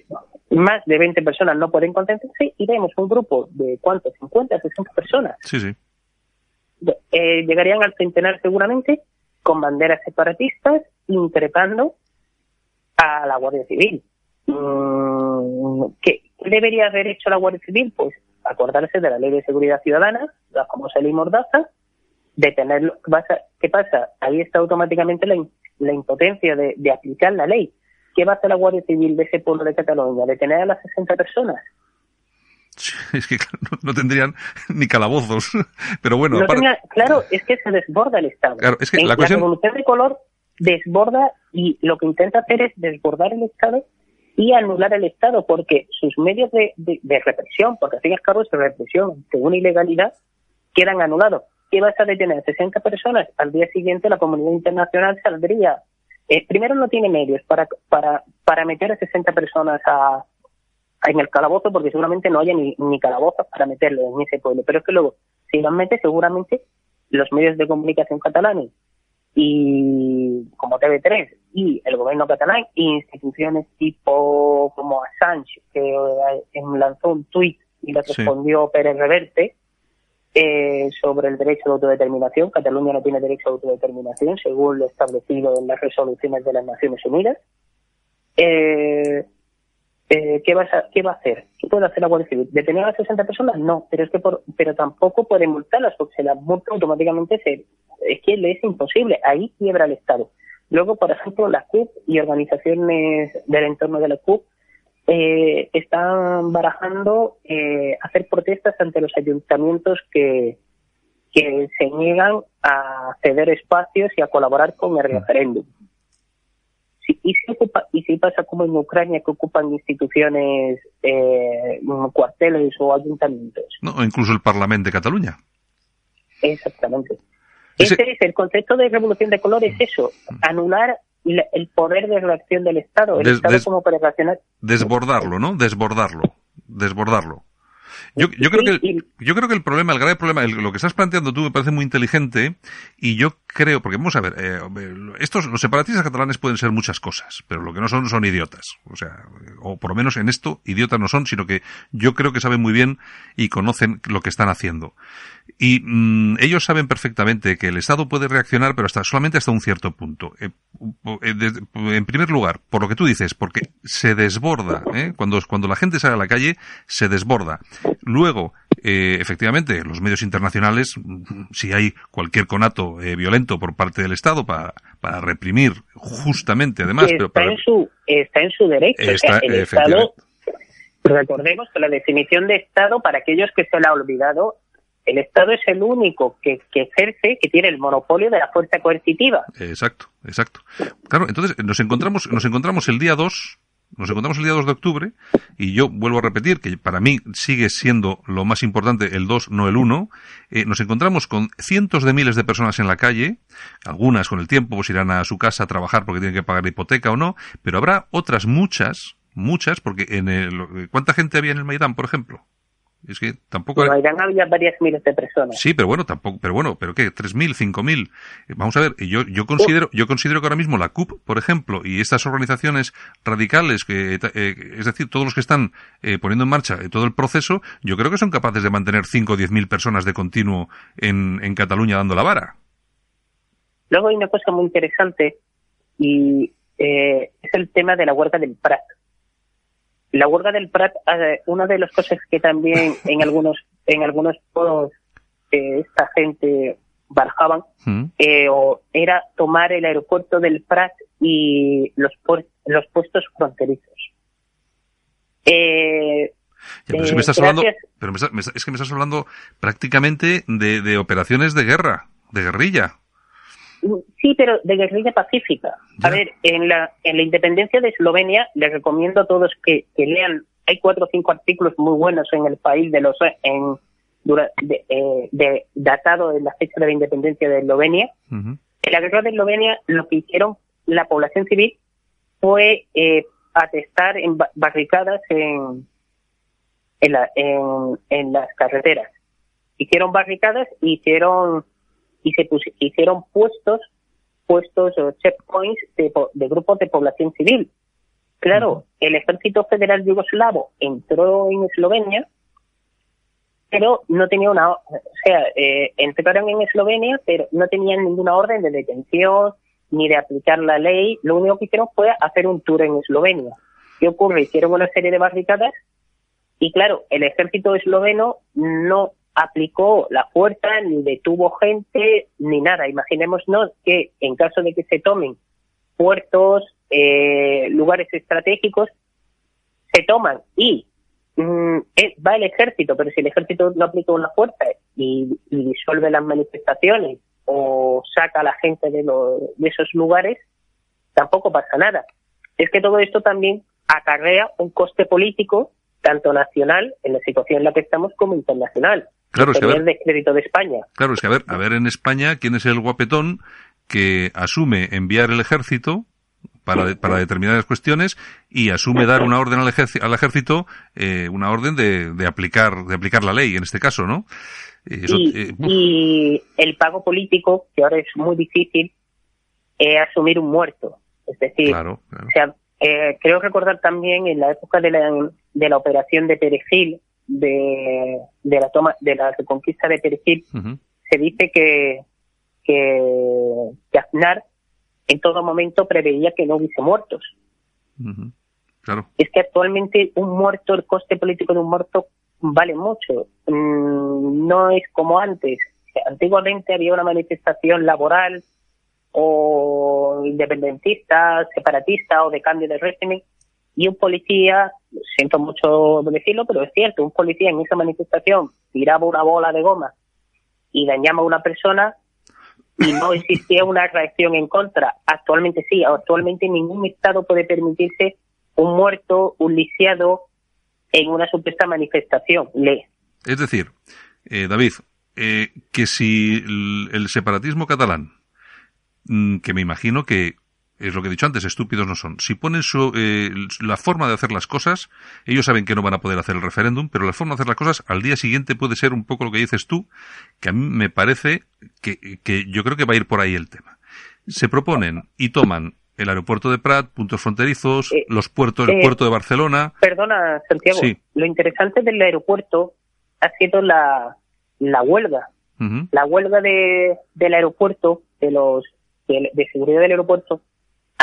más de 20 personas no pueden concentrarse y vemos un grupo de cuántos 50 60 personas sí sí eh, llegarían al centenar seguramente con banderas separatistas increpando a la Guardia Civil. Mm, ¿Qué debería haber hecho la Guardia Civil? Pues acordarse de la Ley de Seguridad Ciudadana, la famosa Ley Mordaza, detenerlo. ¿Qué pasa? Ahí está automáticamente la, la impotencia de, de, aplicar la ley. ¿Qué va a hacer la Guardia Civil de ese pueblo de Cataluña? ¿Detener a las 60 personas? Es que no, tendrían ni calabozos. Pero bueno, claro, es que se desborda el Estado. la, revolución de color desborda y lo que intenta hacer es desbordar el Estado y anular el Estado porque sus medios de, represión, porque al fin y al cabo es represión de una ilegalidad, quedan anulados. ¿Qué vas a detener? 60 personas. Al día siguiente la comunidad internacional saldría. Eh, primero no tiene medios para, para, para meter a 60 personas a, en el calabozo porque seguramente no haya ni, ni calabozos para meterlo en ese pueblo. Pero es que luego, si los mete, seguramente los medios de comunicación catalanes y como TV3 y el gobierno catalán e instituciones tipo como Assange que eh, lanzó un tuit y le respondió Pérez Reverte eh, sobre el derecho de autodeterminación. Cataluña no tiene derecho a autodeterminación según lo establecido en las resoluciones de las Naciones Unidas. Eh, eh, ¿qué, va a, ¿qué va a hacer? ¿Qué puede hacer la Guardia Civil? ¿Detener a las 60 personas? No, pero es que por, pero tampoco puede multarlas porque se las multa automáticamente. Se, es que le es imposible. Ahí quiebra el Estado. Luego, por ejemplo, la CUP y organizaciones del entorno de la CUP eh, están barajando eh, hacer protestas ante los ayuntamientos que, que se niegan a ceder espacios y a colaborar con el mm. referéndum y si ocupa, y si pasa como en Ucrania que ocupan instituciones, eh, cuarteles o ayuntamientos. No, incluso el Parlamento de Cataluña. Exactamente. Ese... es el concepto de revolución de color es eso, anular el poder de reacción del Estado, el Estado como para reaccionar. Desbordarlo, ¿no? Desbordarlo, desbordarlo. Yo, yo, creo que, yo creo que el problema, el grave problema, lo que estás planteando tú me parece muy inteligente y yo creo, porque vamos a ver, eh, estos, los separatistas catalanes pueden ser muchas cosas, pero lo que no son son idiotas. O sea, o por lo menos en esto, idiotas no son, sino que yo creo que saben muy bien y conocen lo que están haciendo. Y mm, ellos saben perfectamente que el Estado puede reaccionar, pero hasta solamente hasta un cierto punto. Eh, eh, en primer lugar, por lo que tú dices, porque se desborda. ¿eh? Cuando, cuando la gente sale a la calle, se desborda. Luego, eh, efectivamente, los medios internacionales, si hay cualquier conato eh, violento por parte del Estado para, para reprimir justamente, además... Está, pero en, su, está en su derecho. Está, el Estado, recordemos que la definición de Estado, para aquellos que se la ha olvidado, el Estado es el único que, que, ejerce, que tiene el monopolio de la fuerza coercitiva. Exacto, exacto. Claro, entonces nos encontramos, nos encontramos el día 2, nos encontramos el día 2 de octubre, y yo vuelvo a repetir que para mí sigue siendo lo más importante el 2, no el 1. Eh, nos encontramos con cientos de miles de personas en la calle, algunas con el tiempo pues irán a su casa a trabajar porque tienen que pagar hipoteca o no, pero habrá otras muchas, muchas, porque en el, ¿cuánta gente había en el Maidán, por ejemplo? Es que tampoco. En Maidán había varias miles de personas. Sí, pero bueno, tampoco, pero bueno, pero qué, tres mil, cinco mil. Vamos a ver, yo, yo considero, yo considero que ahora mismo la CUP, por ejemplo, y estas organizaciones radicales, que, eh, es decir, todos los que están eh, poniendo en marcha eh, todo el proceso, yo creo que son capaces de mantener cinco o diez mil personas de continuo en, en Cataluña dando la vara. Luego hay una cosa muy interesante y es el tema de la huelga del Prat la huelga del Prat, eh, una de las cosas que también en algunos en algunos eh, esta gente barajaban mm. eh, o era tomar el aeropuerto del Prat y los los puestos fronterizos. pero es que me estás hablando, pero es que me estás hablando prácticamente de, de operaciones de guerra, de guerrilla. Sí, pero de guerrilla pacífica. A ver, en la, en la independencia de Eslovenia, les recomiendo a todos que, lean, hay cuatro o cinco artículos muy buenos en el país de los, en, de, eh, de, datado en la fecha de la independencia de Eslovenia. En la guerra de Eslovenia, lo que hicieron la población civil fue eh, atestar en barricadas en, en, la, en, en las carreteras. Hicieron barricadas, hicieron y se hicieron puestos, puestos o checkpoints de, de grupos de población civil. Claro, el ejército federal yugoslavo entró en Eslovenia, pero no tenía una, o sea, eh, entraron en Eslovenia, pero no tenían ninguna orden de detención ni de aplicar la ley. Lo único que hicieron fue hacer un tour en Eslovenia. ¿Qué ocurre? Hicieron una serie de barricadas y claro, el ejército esloveno no aplicó la fuerza, ni detuvo gente, ni nada. Imaginémonos que en caso de que se tomen puertos, eh, lugares estratégicos, se toman y mm, eh, va el ejército, pero si el ejército no aplica una fuerza y, disuelve las manifestaciones o saca a la gente de, de esos lugares, tampoco pasa nada. Es que todo esto también acarrea un coste político, tanto nacional, en la situación en la que estamos, como internacional. Claro, es que a ver, de crédito de España. Claro, es que a ver, a ver en España quién es el guapetón que asume enviar el ejército para, para determinadas cuestiones y asume dar una orden al, ejército, al ejército eh, una orden de, de, aplicar de aplicar la ley en este caso, ¿no? Eh, y, y, el pago político que ahora es muy difícil es asumir un muerto, es decir, O sea, eh, creo recordar también en la época de la, de la operación de Perejil de, de la toma de la reconquista de Perejil, se dice que, que, Aznar en todo momento preveía que no hubiese muertos. Claro. Es que actualmente un muerto, el coste político de un muerto vale mucho. Mm, no es como antes. Antiguamente había una manifestación laboral o independentista, separatista o de cambio de régimen y un policía, siento mucho decirlo, pero es cierto, un policía en esa manifestación tiraba una bola de goma y dañaba a una persona y no existía una reacción en contra. Actualmente sí, actualmente ningún Estado puede permitirse un muerto, un lisiado en una supuesta manifestación. Le. Es decir, eh, David, eh, que si el separatismo catalán, mm, que me imagino que es lo que he dicho antes, estúpidos no son. Si ponen su, eh, la forma de hacer las cosas, ellos saben que no van a poder hacer el referéndum, pero la forma de hacer las cosas al día siguiente puede ser un poco lo que dices tú, que a mí me parece que, que yo creo que va a ir por ahí el tema. Se proponen y toman el aeropuerto de Prat, puntos fronterizos, eh, los puertos, el eh, puerto de Barcelona. Perdona, Santiago. Lo interesante del aeropuerto ha sido la, la huelga. La huelga de, del aeropuerto, de los de seguridad del aeropuerto,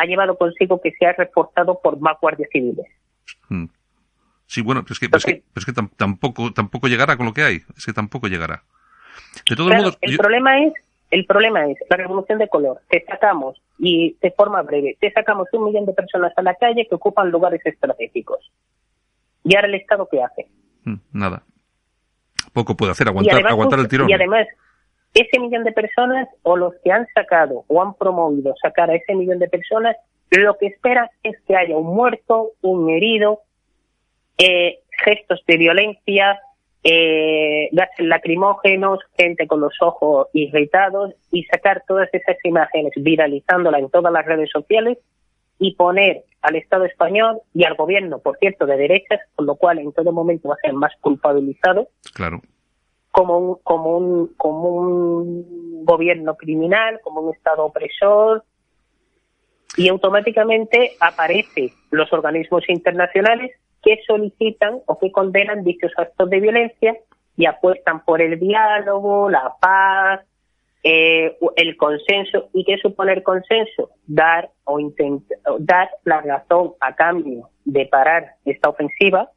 ha llevado consigo que sea reforzado por más guardias civiles. Hmm. Sí, bueno, pero es que, pero es que, pero es que tampoco, tampoco llegará con lo que hay. Es que tampoco llegará. De todos modos, el problema es, el problema es la revolución de color. Te sacamos, y de forma breve, te sacamos un millón de personas a la calle que ocupan lugares estratégicos. ¿Y ahora el Estado qué hace? Mm, nada. Poco puede hacer, aguantar, aguantar el tirón. Y además, ese millón de personas o los que han sacado o han promovido sacar a ese millón de personas, lo que esperan es que haya un muerto, un herido, eh, gestos de violencia, eh, gases lacrimógenos, gente con los ojos irritados y sacar todas esas imágenes viralizándolas en todas las redes sociales y poner al Estado español y al gobierno, por cierto, de derechas, con lo cual en todo momento va a ser más culpabilizado. Claro. Como un, como un, como un gobierno criminal, como un Estado opresor, y automáticamente aparecen los organismos internacionales que solicitan o que condenan dichos actos de violencia y apuestan por el diálogo, la paz, eh, el consenso. ¿Y qué supone el consenso? Dar o dar la razón a cambio de parar esta ofensiva.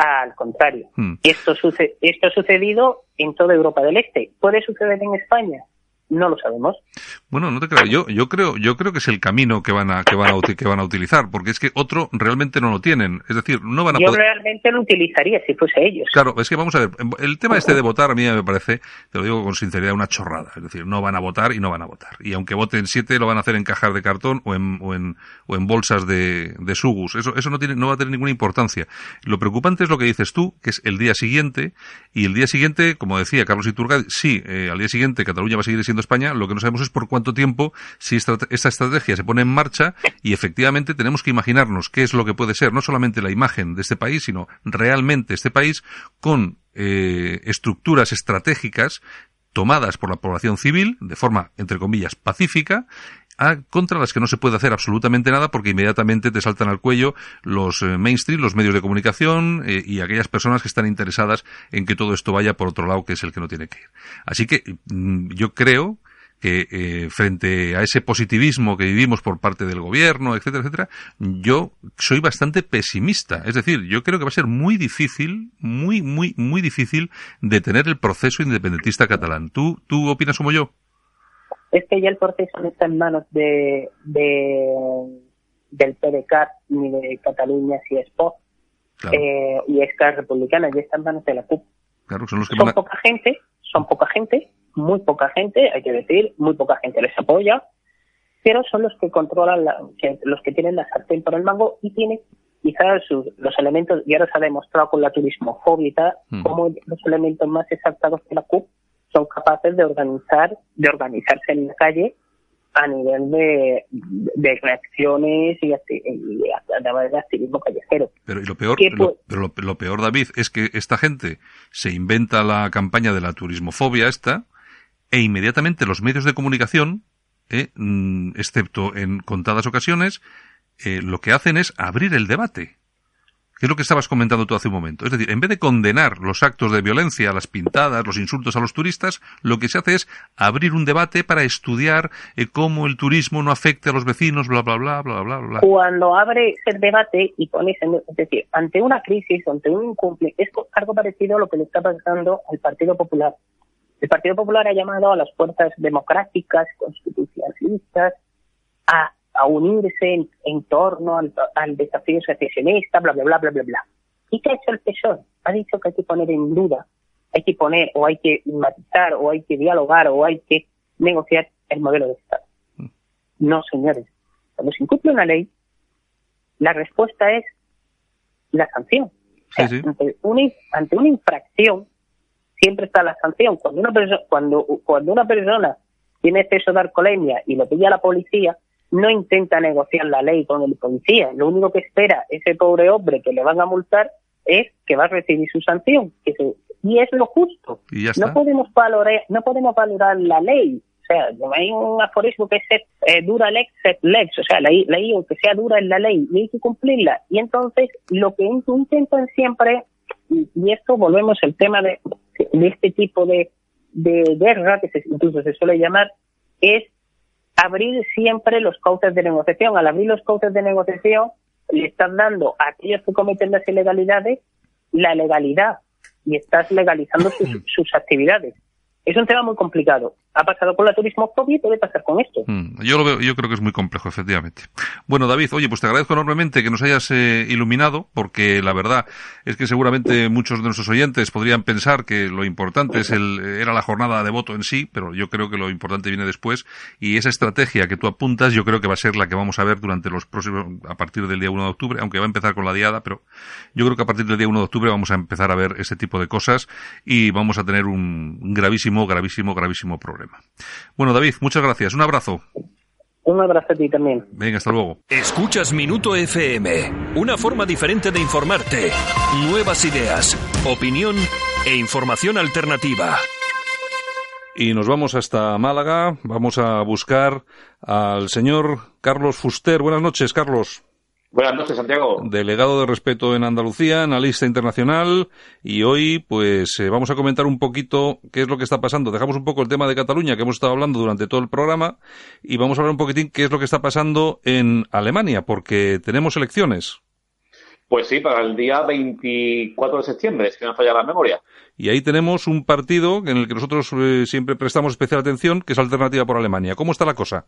Al contrario, hmm. esto, suce esto ha sucedido en toda Europa del Este. ¿Puede suceder en España? No lo sabemos. Bueno, no te creo. Yo, yo creo, yo creo que es el camino que van a, que van a, que van a utilizar, porque es que otro realmente no lo tienen. Es decir, no van a Yo realmente lo utilizaría si fuese ellos. Claro, es que vamos a ver, el tema este de votar a mí me parece, te lo digo con sinceridad, una chorrada. Es decir, no van a votar y no van a votar. Y aunque voten siete, lo van a hacer en cajas de cartón o en, o en, o en bolsas de, de sugus. Eso, eso no tiene, no va a tener ninguna importancia. Lo preocupante es lo que dices tú, que es el día siguiente, y el día siguiente, como decía Carlos Iturgaiz, sí, eh, al día siguiente Cataluña va a seguir siendo España, lo que no sabemos es por cuánto tiempo, si esta, estrategia se pone en marcha y efectivamente tenemos que imaginarnos qué es lo que puede ser no solamente la imagen de este país, sino realmente este país con eh, estructuras estratégicas tomadas por la población civil de forma, entre comillas, pacífica, contra las que no se puede hacer absolutamente nada porque inmediatamente te saltan al cuello los eh, mainstream, los medios de comunicación eh, y aquellas personas que están interesadas en que todo esto vaya por otro lado, que es el que no tiene que ir. Así que mm, yo creo que eh, frente a ese positivismo que vivimos por parte del gobierno, etcétera, etcétera, yo soy bastante pesimista. Es decir, yo creo que va a ser muy difícil, muy, muy, muy difícil detener el proceso independentista catalán. ¿Tú, tú opinas como yo? Es que ya el proceso no está en manos de, de del PDCAT ni de Cataluña si es POC eh, y es que republicana, ya está en manos de la CUP. Claro, son los que son poca gente, son poca gente, muy poca gente, hay que decir, muy poca gente les apoya, pero son los que controlan, los que tienen la sartén por el mango y tienen quizás los elementos, y ahora se ha demostrado con la turismofóbica, mm. como los elementos más exactos de la CUP son capaces de organizar, de organizarse en la calle a nivel de, de reacciones y, de activismo callejero. Pero lo peor, pero lo, peor, David, es que esta gente se inventa la campaña de la turismofobia esta e inmediatamente los medios de comunicación, eh, mm, excepto en contadas ocasiones, eh, lo que hacen es abrir el debate. ¿Qué es lo que estabas comentando tú hace un momento? Es decir, en vez de condenar los actos de violencia, las pintadas, los insultos a los turistas, lo que se hace es abrir un debate para estudiar eh, cómo el turismo no afecta a los vecinos, bla, bla, bla, bla, bla, bla. Cuando abre ese debate y pones, es decir, ante una crisis, ante un incumplimiento, es algo parecido a lo que le está pasando al Partido Popular. El Partido Popular ha llamado a las fuerzas democráticas, constitucionalistas, a, unirse en, torno al, desafío secesionista, bla, bla, bla, bla, bla, bla. ¿Y qué ha hecho el PSOE? Ha dicho que hay que poner en duda, hay que poner, o hay que matizar, o hay que dialogar, o hay que negociar el modelo de Estado. Mm. No, señores. Cuando se incumple una ley, la respuesta es la sanción. Ante, una, ante una infracción, siempre está la sanción. Cuando una persona, cuando, cuando una persona tiene exceso de alcoholemia y lo pilla a la policía, no intenta negociar la ley con el policía. Lo único que espera ese pobre hombre que le van a multar es que va a recibir su sanción. Que y es lo justo. no podemos valorar, no podemos valorar la ley. O sea, hay un aforismo que es eh, dura lex set lex, o sea, la, ley, aunque sea dura es la ley y hay que cumplirla. Y entonces lo que intentan siempre, y, y esto volvemos al tema de de este tipo de, de guerra, que se, incluso se suele llamar, es abrir siempre los cauces de negociación. Al abrir los cauces de negociación, le estás dando a aquellos que cometen las ilegalidades la legalidad y estás legalizando sus, sus actividades. Es un tema muy complicado. Ha pasado con la turismo y puede pasar con esto. Mm, yo lo veo, yo creo que es muy complejo, efectivamente. Bueno, David, oye, pues te agradezco enormemente que nos hayas eh, iluminado, porque la verdad es que seguramente muchos de nuestros oyentes podrían pensar que lo importante es el, era la jornada de voto en sí, pero yo creo que lo importante viene después, y esa estrategia que tú apuntas, yo creo que va a ser la que vamos a ver durante los próximos, a partir del día 1 de octubre, aunque va a empezar con la diada, pero yo creo que a partir del día 1 de octubre vamos a empezar a ver ese tipo de cosas y vamos a tener un gravísimo, gravísimo, gravísimo problema. Bueno, David, muchas gracias. Un abrazo. Un abrazo a ti también. Venga, hasta luego. Escuchas Minuto FM, una forma diferente de informarte. Nuevas ideas, opinión e información alternativa. Y nos vamos hasta Málaga. Vamos a buscar al señor Carlos Fuster. Buenas noches, Carlos. Buenas noches, Santiago. Delegado de Respeto en Andalucía, analista internacional, y hoy, pues, eh, vamos a comentar un poquito qué es lo que está pasando. Dejamos un poco el tema de Cataluña, que hemos estado hablando durante todo el programa, y vamos a hablar un poquitín qué es lo que está pasando en Alemania, porque tenemos elecciones. Pues sí, para el día 24 de septiembre, si no falla la memoria. Y ahí tenemos un partido en el que nosotros eh, siempre prestamos especial atención, que es Alternativa por Alemania. ¿Cómo está la cosa?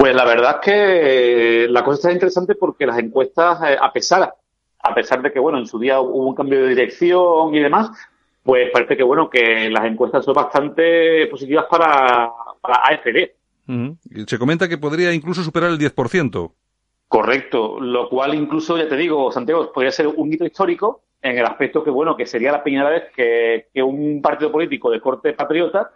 Pues la verdad es que la cosa está interesante porque las encuestas, eh, a pesar, a pesar de que bueno, en su día hubo un cambio de dirección y demás, pues parece que bueno, que las encuestas son bastante positivas para, para AFD. Se comenta que podría incluso superar el 10%. Correcto, lo cual incluso, ya te digo, Santiago, podría ser un hito histórico en el aspecto que, bueno, que sería la primera vez que, que un partido político de corte patriota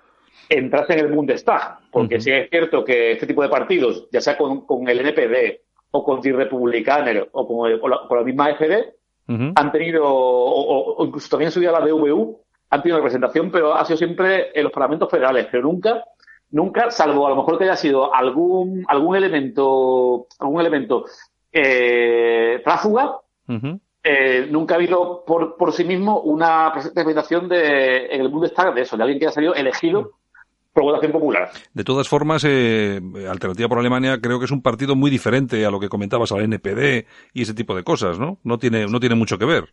entrase en el Bundestag, porque si es cierto que este tipo de partidos, ya sea con, el NPD o con Die Republikaner o con, la, misma FD, han tenido, o, incluso también en su día la DVU, han tenido representación, pero ha sido siempre en los parlamentos federales, pero nunca, nunca, salvo a lo mejor que haya sido algún, algún elemento, algún elemento eh, tráfuga, eh, nunca ha habido por, por sí mismo una representación de, en el Bundestag de eso, de alguien que haya salido elegido por popular. De todas formas, eh, Alternativa por Alemania creo que es un partido muy diferente a lo que comentabas al NPD y ese tipo de cosas, ¿no? No tiene, no tiene mucho que ver.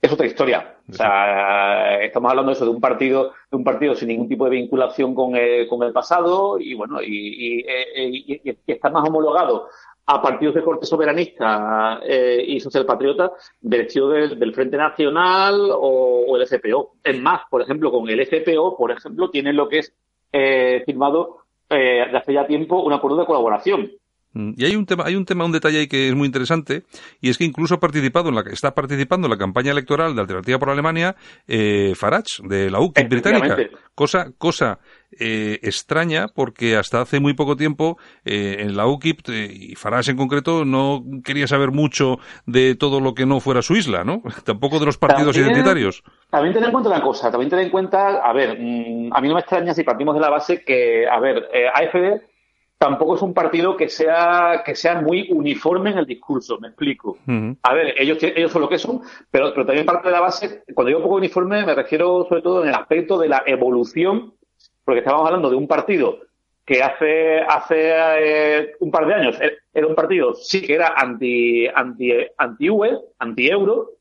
Es otra historia. O sea, estamos hablando de eso, de un partido, de un partido sin ningún tipo de vinculación con, el, con el pasado y bueno, y, y, está más homologado a partidos de corte soberanista eh, y socialpatriota del estilo del, Frente Nacional o, o, el FPO. Es más, por ejemplo, con el FPO, por ejemplo, tiene lo que es eh, firmado eh, de hace ya tiempo un acuerdo de colaboración. Mm, y hay un tema, hay un tema, un detalle ahí que es muy interesante, y es que incluso ha participado en la está participando en la campaña electoral de Alternativa por Alemania, eh, Farage, de la UKIP británica. Cosa, cosa eh, extraña porque hasta hace muy poco tiempo eh, en la UKIP eh, y Farage en concreto no quería saber mucho de todo lo que no fuera su isla, ¿no? Tampoco de los partidos identitarios. También tener en cuenta una cosa, también tener en cuenta, a ver, mm, a mí no me extraña si partimos de la base que, a ver, AFD tampoco es un partido que sea que sea muy uniforme en el discurso, me explico. A ver, ellos ellos son lo que son, pero, pero también parte de la base, cuando digo poco uniforme me refiero sobre todo en el aspecto de la evolución porque estábamos hablando de un partido que hace hace eh, un par de años era un partido sí que era anti anti anti UE, anti euro,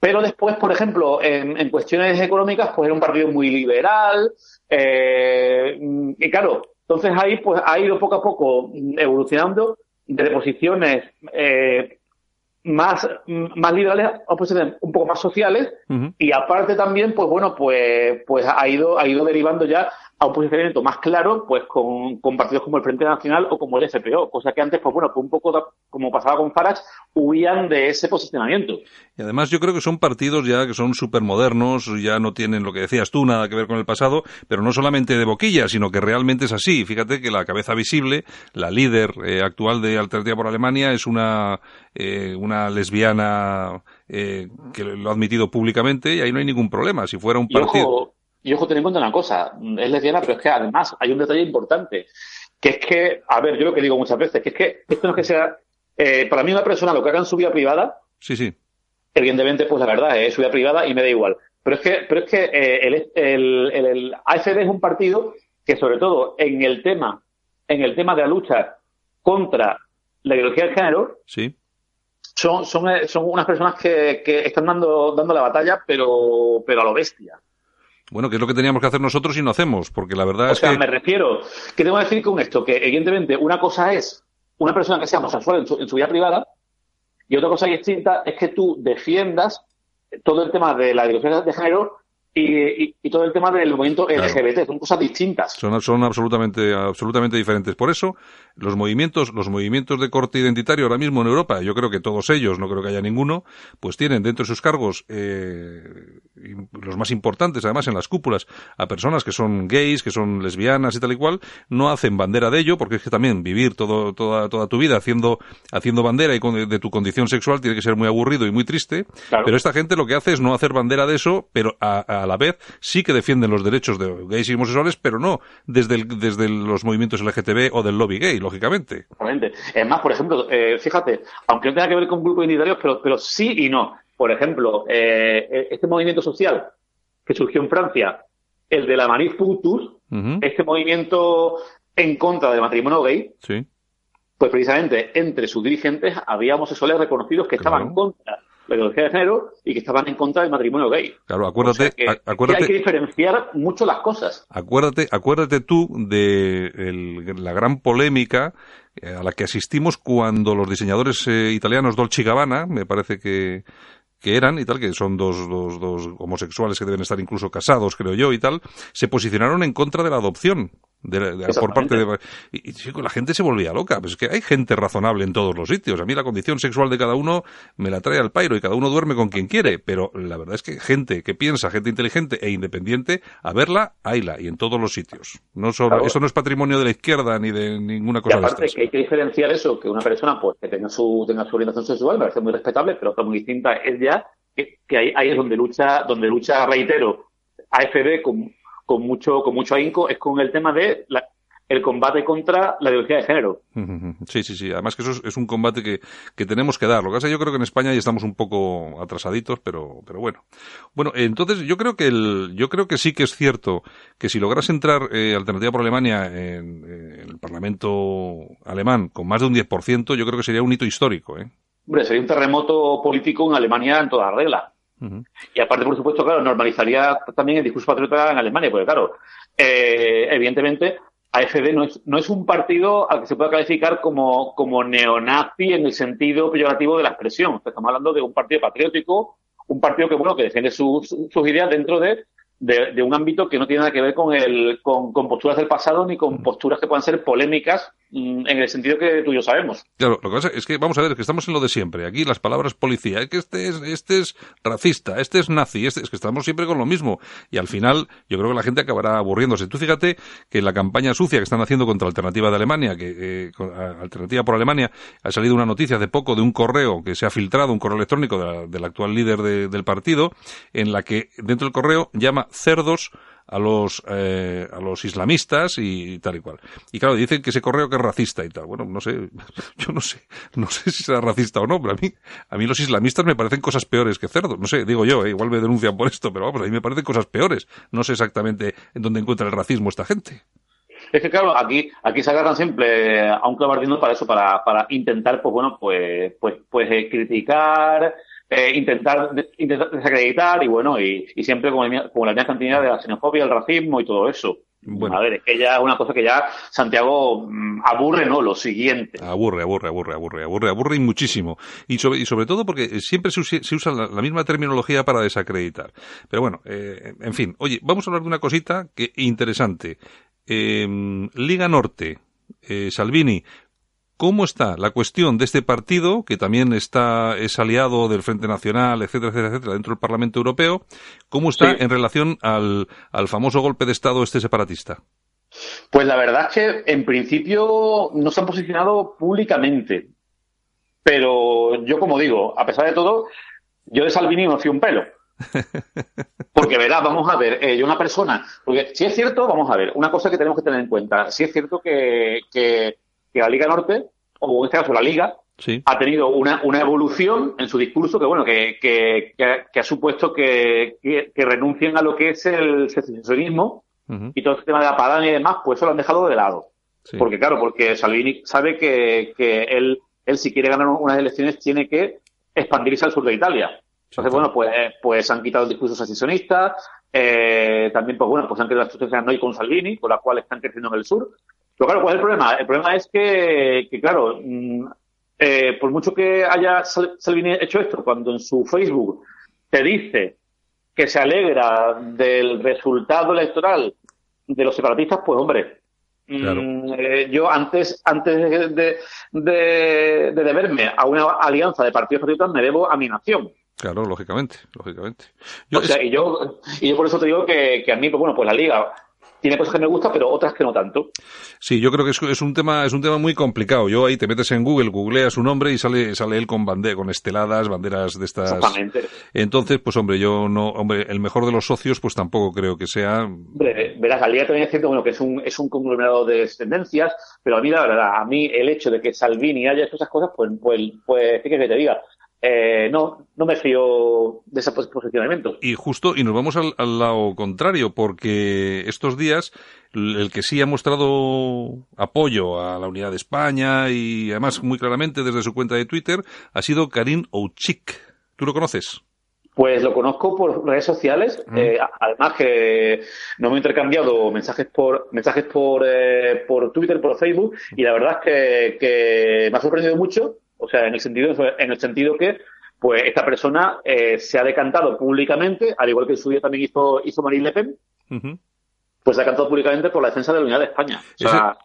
pero después, por ejemplo, en, cuestiones económicas, pues era un partido muy liberal eh, y claro, entonces ahí pues ha ido poco a poco evolucionando. De posiciones eh, más, más liberales o pues, un poco más sociales. Y aparte también pues bueno pues pues ha ido ha ido derivando ya a un posicionamiento más claro pues con, con, partidos como el Frente Nacional o como el FPO, cosa que antes, pues bueno, pues un poco como pasaba con Farage, huían de ese posicionamiento. Y además yo creo que son partidos ya que son súper modernos, ya no tienen lo que decías tú, nada que ver con el pasado, pero no solamente de boquilla, sino que realmente es así. Fíjate que la cabeza visible, la líder eh, actual de Alternativa por Alemania, es una, eh, una lesbiana eh, que lo ha admitido públicamente y ahí no hay ningún problema. Si fuera un partido... Y ojo, ten en cuenta una cosa, es lesbiana, pero es que además hay un detalle importante, que es que, a ver, yo lo que digo muchas veces, que es que esto no es que sea, eh, para mí una persona lo que haga en su vida privada, sí, sí. evidentemente, pues la verdad es su vida privada y me da igual. Pero es que, pero es que eh, el, el, el, AFD es un partido que sobre todo en el tema, en el tema de la lucha contra la ideología de género, sí. son, son, eh, son unas personas que, que están dando, dando la batalla, pero, pero a lo bestia. Bueno, que es lo que teníamos que hacer nosotros y no hacemos, porque la verdad O es sea, que... me refiero, ¿qué tengo que decir con esto? Que evidentemente una cosa es una persona que sea homosexual en su, en su vida privada y otra cosa distinta es que tú defiendas todo el tema de la ideología de género y, y- y todo el tema del movimiento Claro. LGBT. Son cosas distintas. Son, son absolutamente, absolutamente diferentes. Por eso, los movimientos, los movimientos de corte identitario ahora mismo en Europa, yo creo que todos ellos, no creo que haya ninguno, pues tienen dentro de sus cargos, eh, los más importantes, además en las cúpulas, a personas que son gays, que son lesbianas y tal y cual, no hacen bandera de ello, porque es que también vivir todo, toda, toda tu vida haciendo, haciendo bandera y con- de tu condición sexual tiene que ser muy aburrido y muy triste. Claro. Pero esta gente lo que hace es no hacer bandera de eso, pero a, a la vez sí que defienden los derechos de gays y homosexuales, pero no desde, el- desde los movimientos LGTB o del lobby gay, lógicamente. Exactamente. Es más, por ejemplo, eh, fíjate, aunque no tenga que ver con grupos identitarios, pero, pero sí y no. Por ejemplo, eh, este movimiento social que surgió en Francia, el de la Manif Putus, Ujú, este movimiento en contra del matrimonio gay, Sí. pues precisamente entre sus dirigentes había homosexuales reconocidos que estaban Claro. en contra la ideología de género y que estaban en contra del matrimonio gay. Claro, O acuérdate, sea que- acuérdate, hay que diferenciar mucho las cosas. Acuérdate, acuérdate tú de el- la gran polémica eh, a la que asistimos cuando los diseñadores eh, italianos Dolce Gabbana, me parece que, que eran y tal, que son dos, dos, dos homosexuales que deben estar incluso casados, creo yo, y tal, se posicionaron en contra de la adopción. De de- por parte de y, y, chico, la gente se volvía loca pues es que hay gente razonable en todos los sitios. A mí la condición sexual de cada uno me la trae al pairo y cada uno duerme con quien quiere pero la verdad es que gente que piensa gente inteligente e independiente a verla hayla y en todos los sitios. No solo Claro. eso no es patrimonio de la izquierda ni de ninguna Y cosa de aparte estas. que hay que diferenciar eso, que una persona pues que tenga su, tenga su orientación sexual, me parece muy respetable, pero otra muy distinta es ya que, que ahí, ahí es donde lucha, donde lucha, reitero, AFD con, con mucho, con mucho ahínco, es con el tema de la- el combate contra la ideología de género. Sí, sí, sí. Además que eso es, es un combate que, que tenemos que dar. Lo que pasa es que yo creo que en España ya estamos un poco atrasaditos, pero, pero bueno. Bueno, entonces yo creo que el, yo creo que sí que es cierto que si logras entrar eh, Alternativa por Alemania en, en el Parlamento alemán con más de un 10%, yo creo que sería un hito histórico, ¿eh? Hombre, sería un terremoto político en Alemania en toda regla. Y aparte, por supuesto, claro, normalizaría también el discurso patriota en Alemania, porque claro, eh, evidentemente, AFD no es, no es un partido al que se pueda calificar como, como neonazi en el sentido peyorativo de la expresión. Estamos hablando de un partido patriótico, un partido que, bueno, que defiende sus, sus ideas dentro de, de, de un ámbito que no tiene nada que ver con, el, con, con posturas del pasado ni con posturas que puedan ser polémicas en el sentido que tú y yo sabemos. Claro, lo que pasa es que, vamos a ver, es que estamos en lo de siempre. Aquí las palabras policía, es que este es, este es racista, este es nazi, este, es que estamos siempre con lo mismo. Y al final, yo creo que la gente acabará aburriéndose. Tú fíjate que la campaña sucia que están haciendo contra Alternativa de Alemania, que, eh, Alternativa por Alemania, ha salido una noticia hace poco de un correo que se ha filtrado, un correo electrónico del actual líder de- del partido, en la que dentro del correo llama cerdos a los eh, a los islamistas y, tal y cual. Y claro, dicen que ese correo que es racista y tal. Bueno, no sé, yo no sé, no sé si será racista o no, pero a mí a mí los islamistas me parecen cosas peores que cerdos. No sé, digo yo, eh, igual me denuncian por esto, pero vamos, a mí me parecen cosas peores. No sé exactamente en dónde encuentra el racismo esta gente. Es que claro, aquí, aquí se agarran siempre a un clavo ardiendo para eso, para, para intentar, pues bueno, pues, pues, pues eh, criticar, eh, intentar, de- intentar desacreditar y bueno, y, y siempre con, el- con la misma cantidad de la xenofobia, el racismo y todo eso. Bueno. A ver, es que ya es una cosa que ya Santiago mm, aburre, ¿no? Lo siguiente. Aburre, aburre, aburre, aburre, aburre, aburre y muchísimo. Y sobre, y sobre todo porque siempre se, usa la, la misma terminología para desacreditar. Pero bueno, eh, en fin. Oye, vamos a hablar de una cosita que interesante. Eh, Liga Norte, eh, Salvini, ¿cómo está la cuestión de este partido, que también está, es aliado del Frente Nacional, etcétera, etcétera, etcétera, dentro del Parlamento Europeo? ¿Cómo está Sí. en relación al, al famoso golpe de Estado este separatista? Pues la verdad es que en principio no se han posicionado públicamente. Pero yo, como digo, a pesar de todo, yo de Salvini no fui un pelo. Porque verás, vamos a ver, eh, yo una persona, porque si es cierto, vamos a ver, una cosa que tenemos que tener en cuenta, si es cierto que, que, que la Liga Norte, o en este caso la Liga, Sí. ha tenido una, una evolución en su discurso que, bueno, que, que, que ha, que ha supuesto que, que, renuncien a lo que es el secesionismo y todo este tema de la padana y demás, pues eso lo han dejado de lado. sí. Porque claro, porque Salvini sabe que, que él, él si quiere ganar unas elecciones tiene que expandirse al sur de Italia. Entonces, bueno, pues, pues han quitado el discurso secesionista, eh, también, pues bueno, pues han creado la estrategia Noi con Salvini, con la cual están creciendo en el sur. Pero claro, ¿cuál es el problema? El problema es que, que claro, mm, eh, por mucho que haya Salvini hecho esto, cuando en su Facebook te dice que se alegra del resultado electoral de los separatistas, pues hombre, mm, eh, yo antes, antes de, de, de, deberme a una alianza de partidos patriotas me debo a mi nación. Claro, lógicamente, lógicamente. o sea, y yo, y yo por eso te digo que, que a mí, pues bueno, pues la liga tiene cosas que me gustan, pero otras que no tanto. Sí, yo creo que es, un tema es un tema muy complicado. Yo ahí te metes en Google, googleas su nombre y sale sale él con bande con esteladas, banderas de estas. Exactamente. Entonces, pues hombre, yo no, hombre, el mejor de los socios, pues tampoco creo que sea. Hombre, verás, al día también es cierto, bueno, que es un es un conglomerado de tendencias, pero a mí la verdad, a mí el hecho de que Salvini haya hecho esas cosas, pues pues pues, ¿qué que te diga? Eh, no, no me fío de ese posicionamiento. Y justo, y nos vamos al, lado contrario, porque estos días el que sí ha mostrado apoyo a la unidad de España y además muy claramente desde su cuenta de Twitter ha sido Karim Ouchik. ¿Tú lo conoces? Pues lo conozco por redes sociales, mm. eh, además que no me he intercambiado mensajes por mensajes por, eh, por Twitter, por Facebook, y la verdad es que, que me ha sorprendido mucho o sea, en el sentido, en el sentido que pues esta persona eh, se ha decantado públicamente, al igual que en su día también hizo, hizo Marine Le Pen, pues se ha decantado públicamente por la defensa de la unidad de España.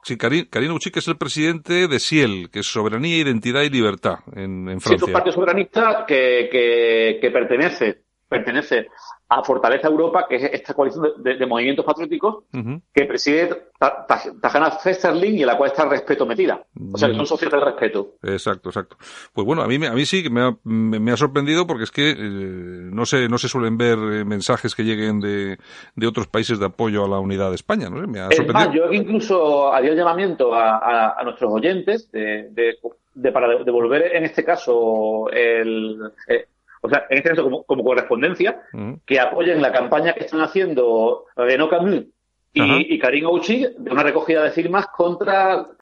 sí, Karim, Karim es el presidente de SIEL, que es Soberanía, Identidad y Libertad en, en Francia. Sí, es un partido soberanista que, que, que pertenece, pertenece a Fortaleza Europa, que es esta coalición de, movimientos patrióticos que preside Tajana Festerling y en la cual está el respeto metida. O sea, que son socios del respeto. Exacto, exacto. Pues bueno, a mí, a mí sí que me ha, me ha sorprendido porque es que eh, no, se, no se suelen ver eh, mensajes que lleguen de, de otros países de apoyo a la unidad de España. ¿no? Me ha es más, yo incluso haría el llamamiento a, a, nuestros oyentes de, de, para devolver en este caso el, eh, o sea, en este caso como, como correspondencia, que apoyen la campaña que están haciendo Renault Camus y, y Karim Ouchi de una recogida de firmas contra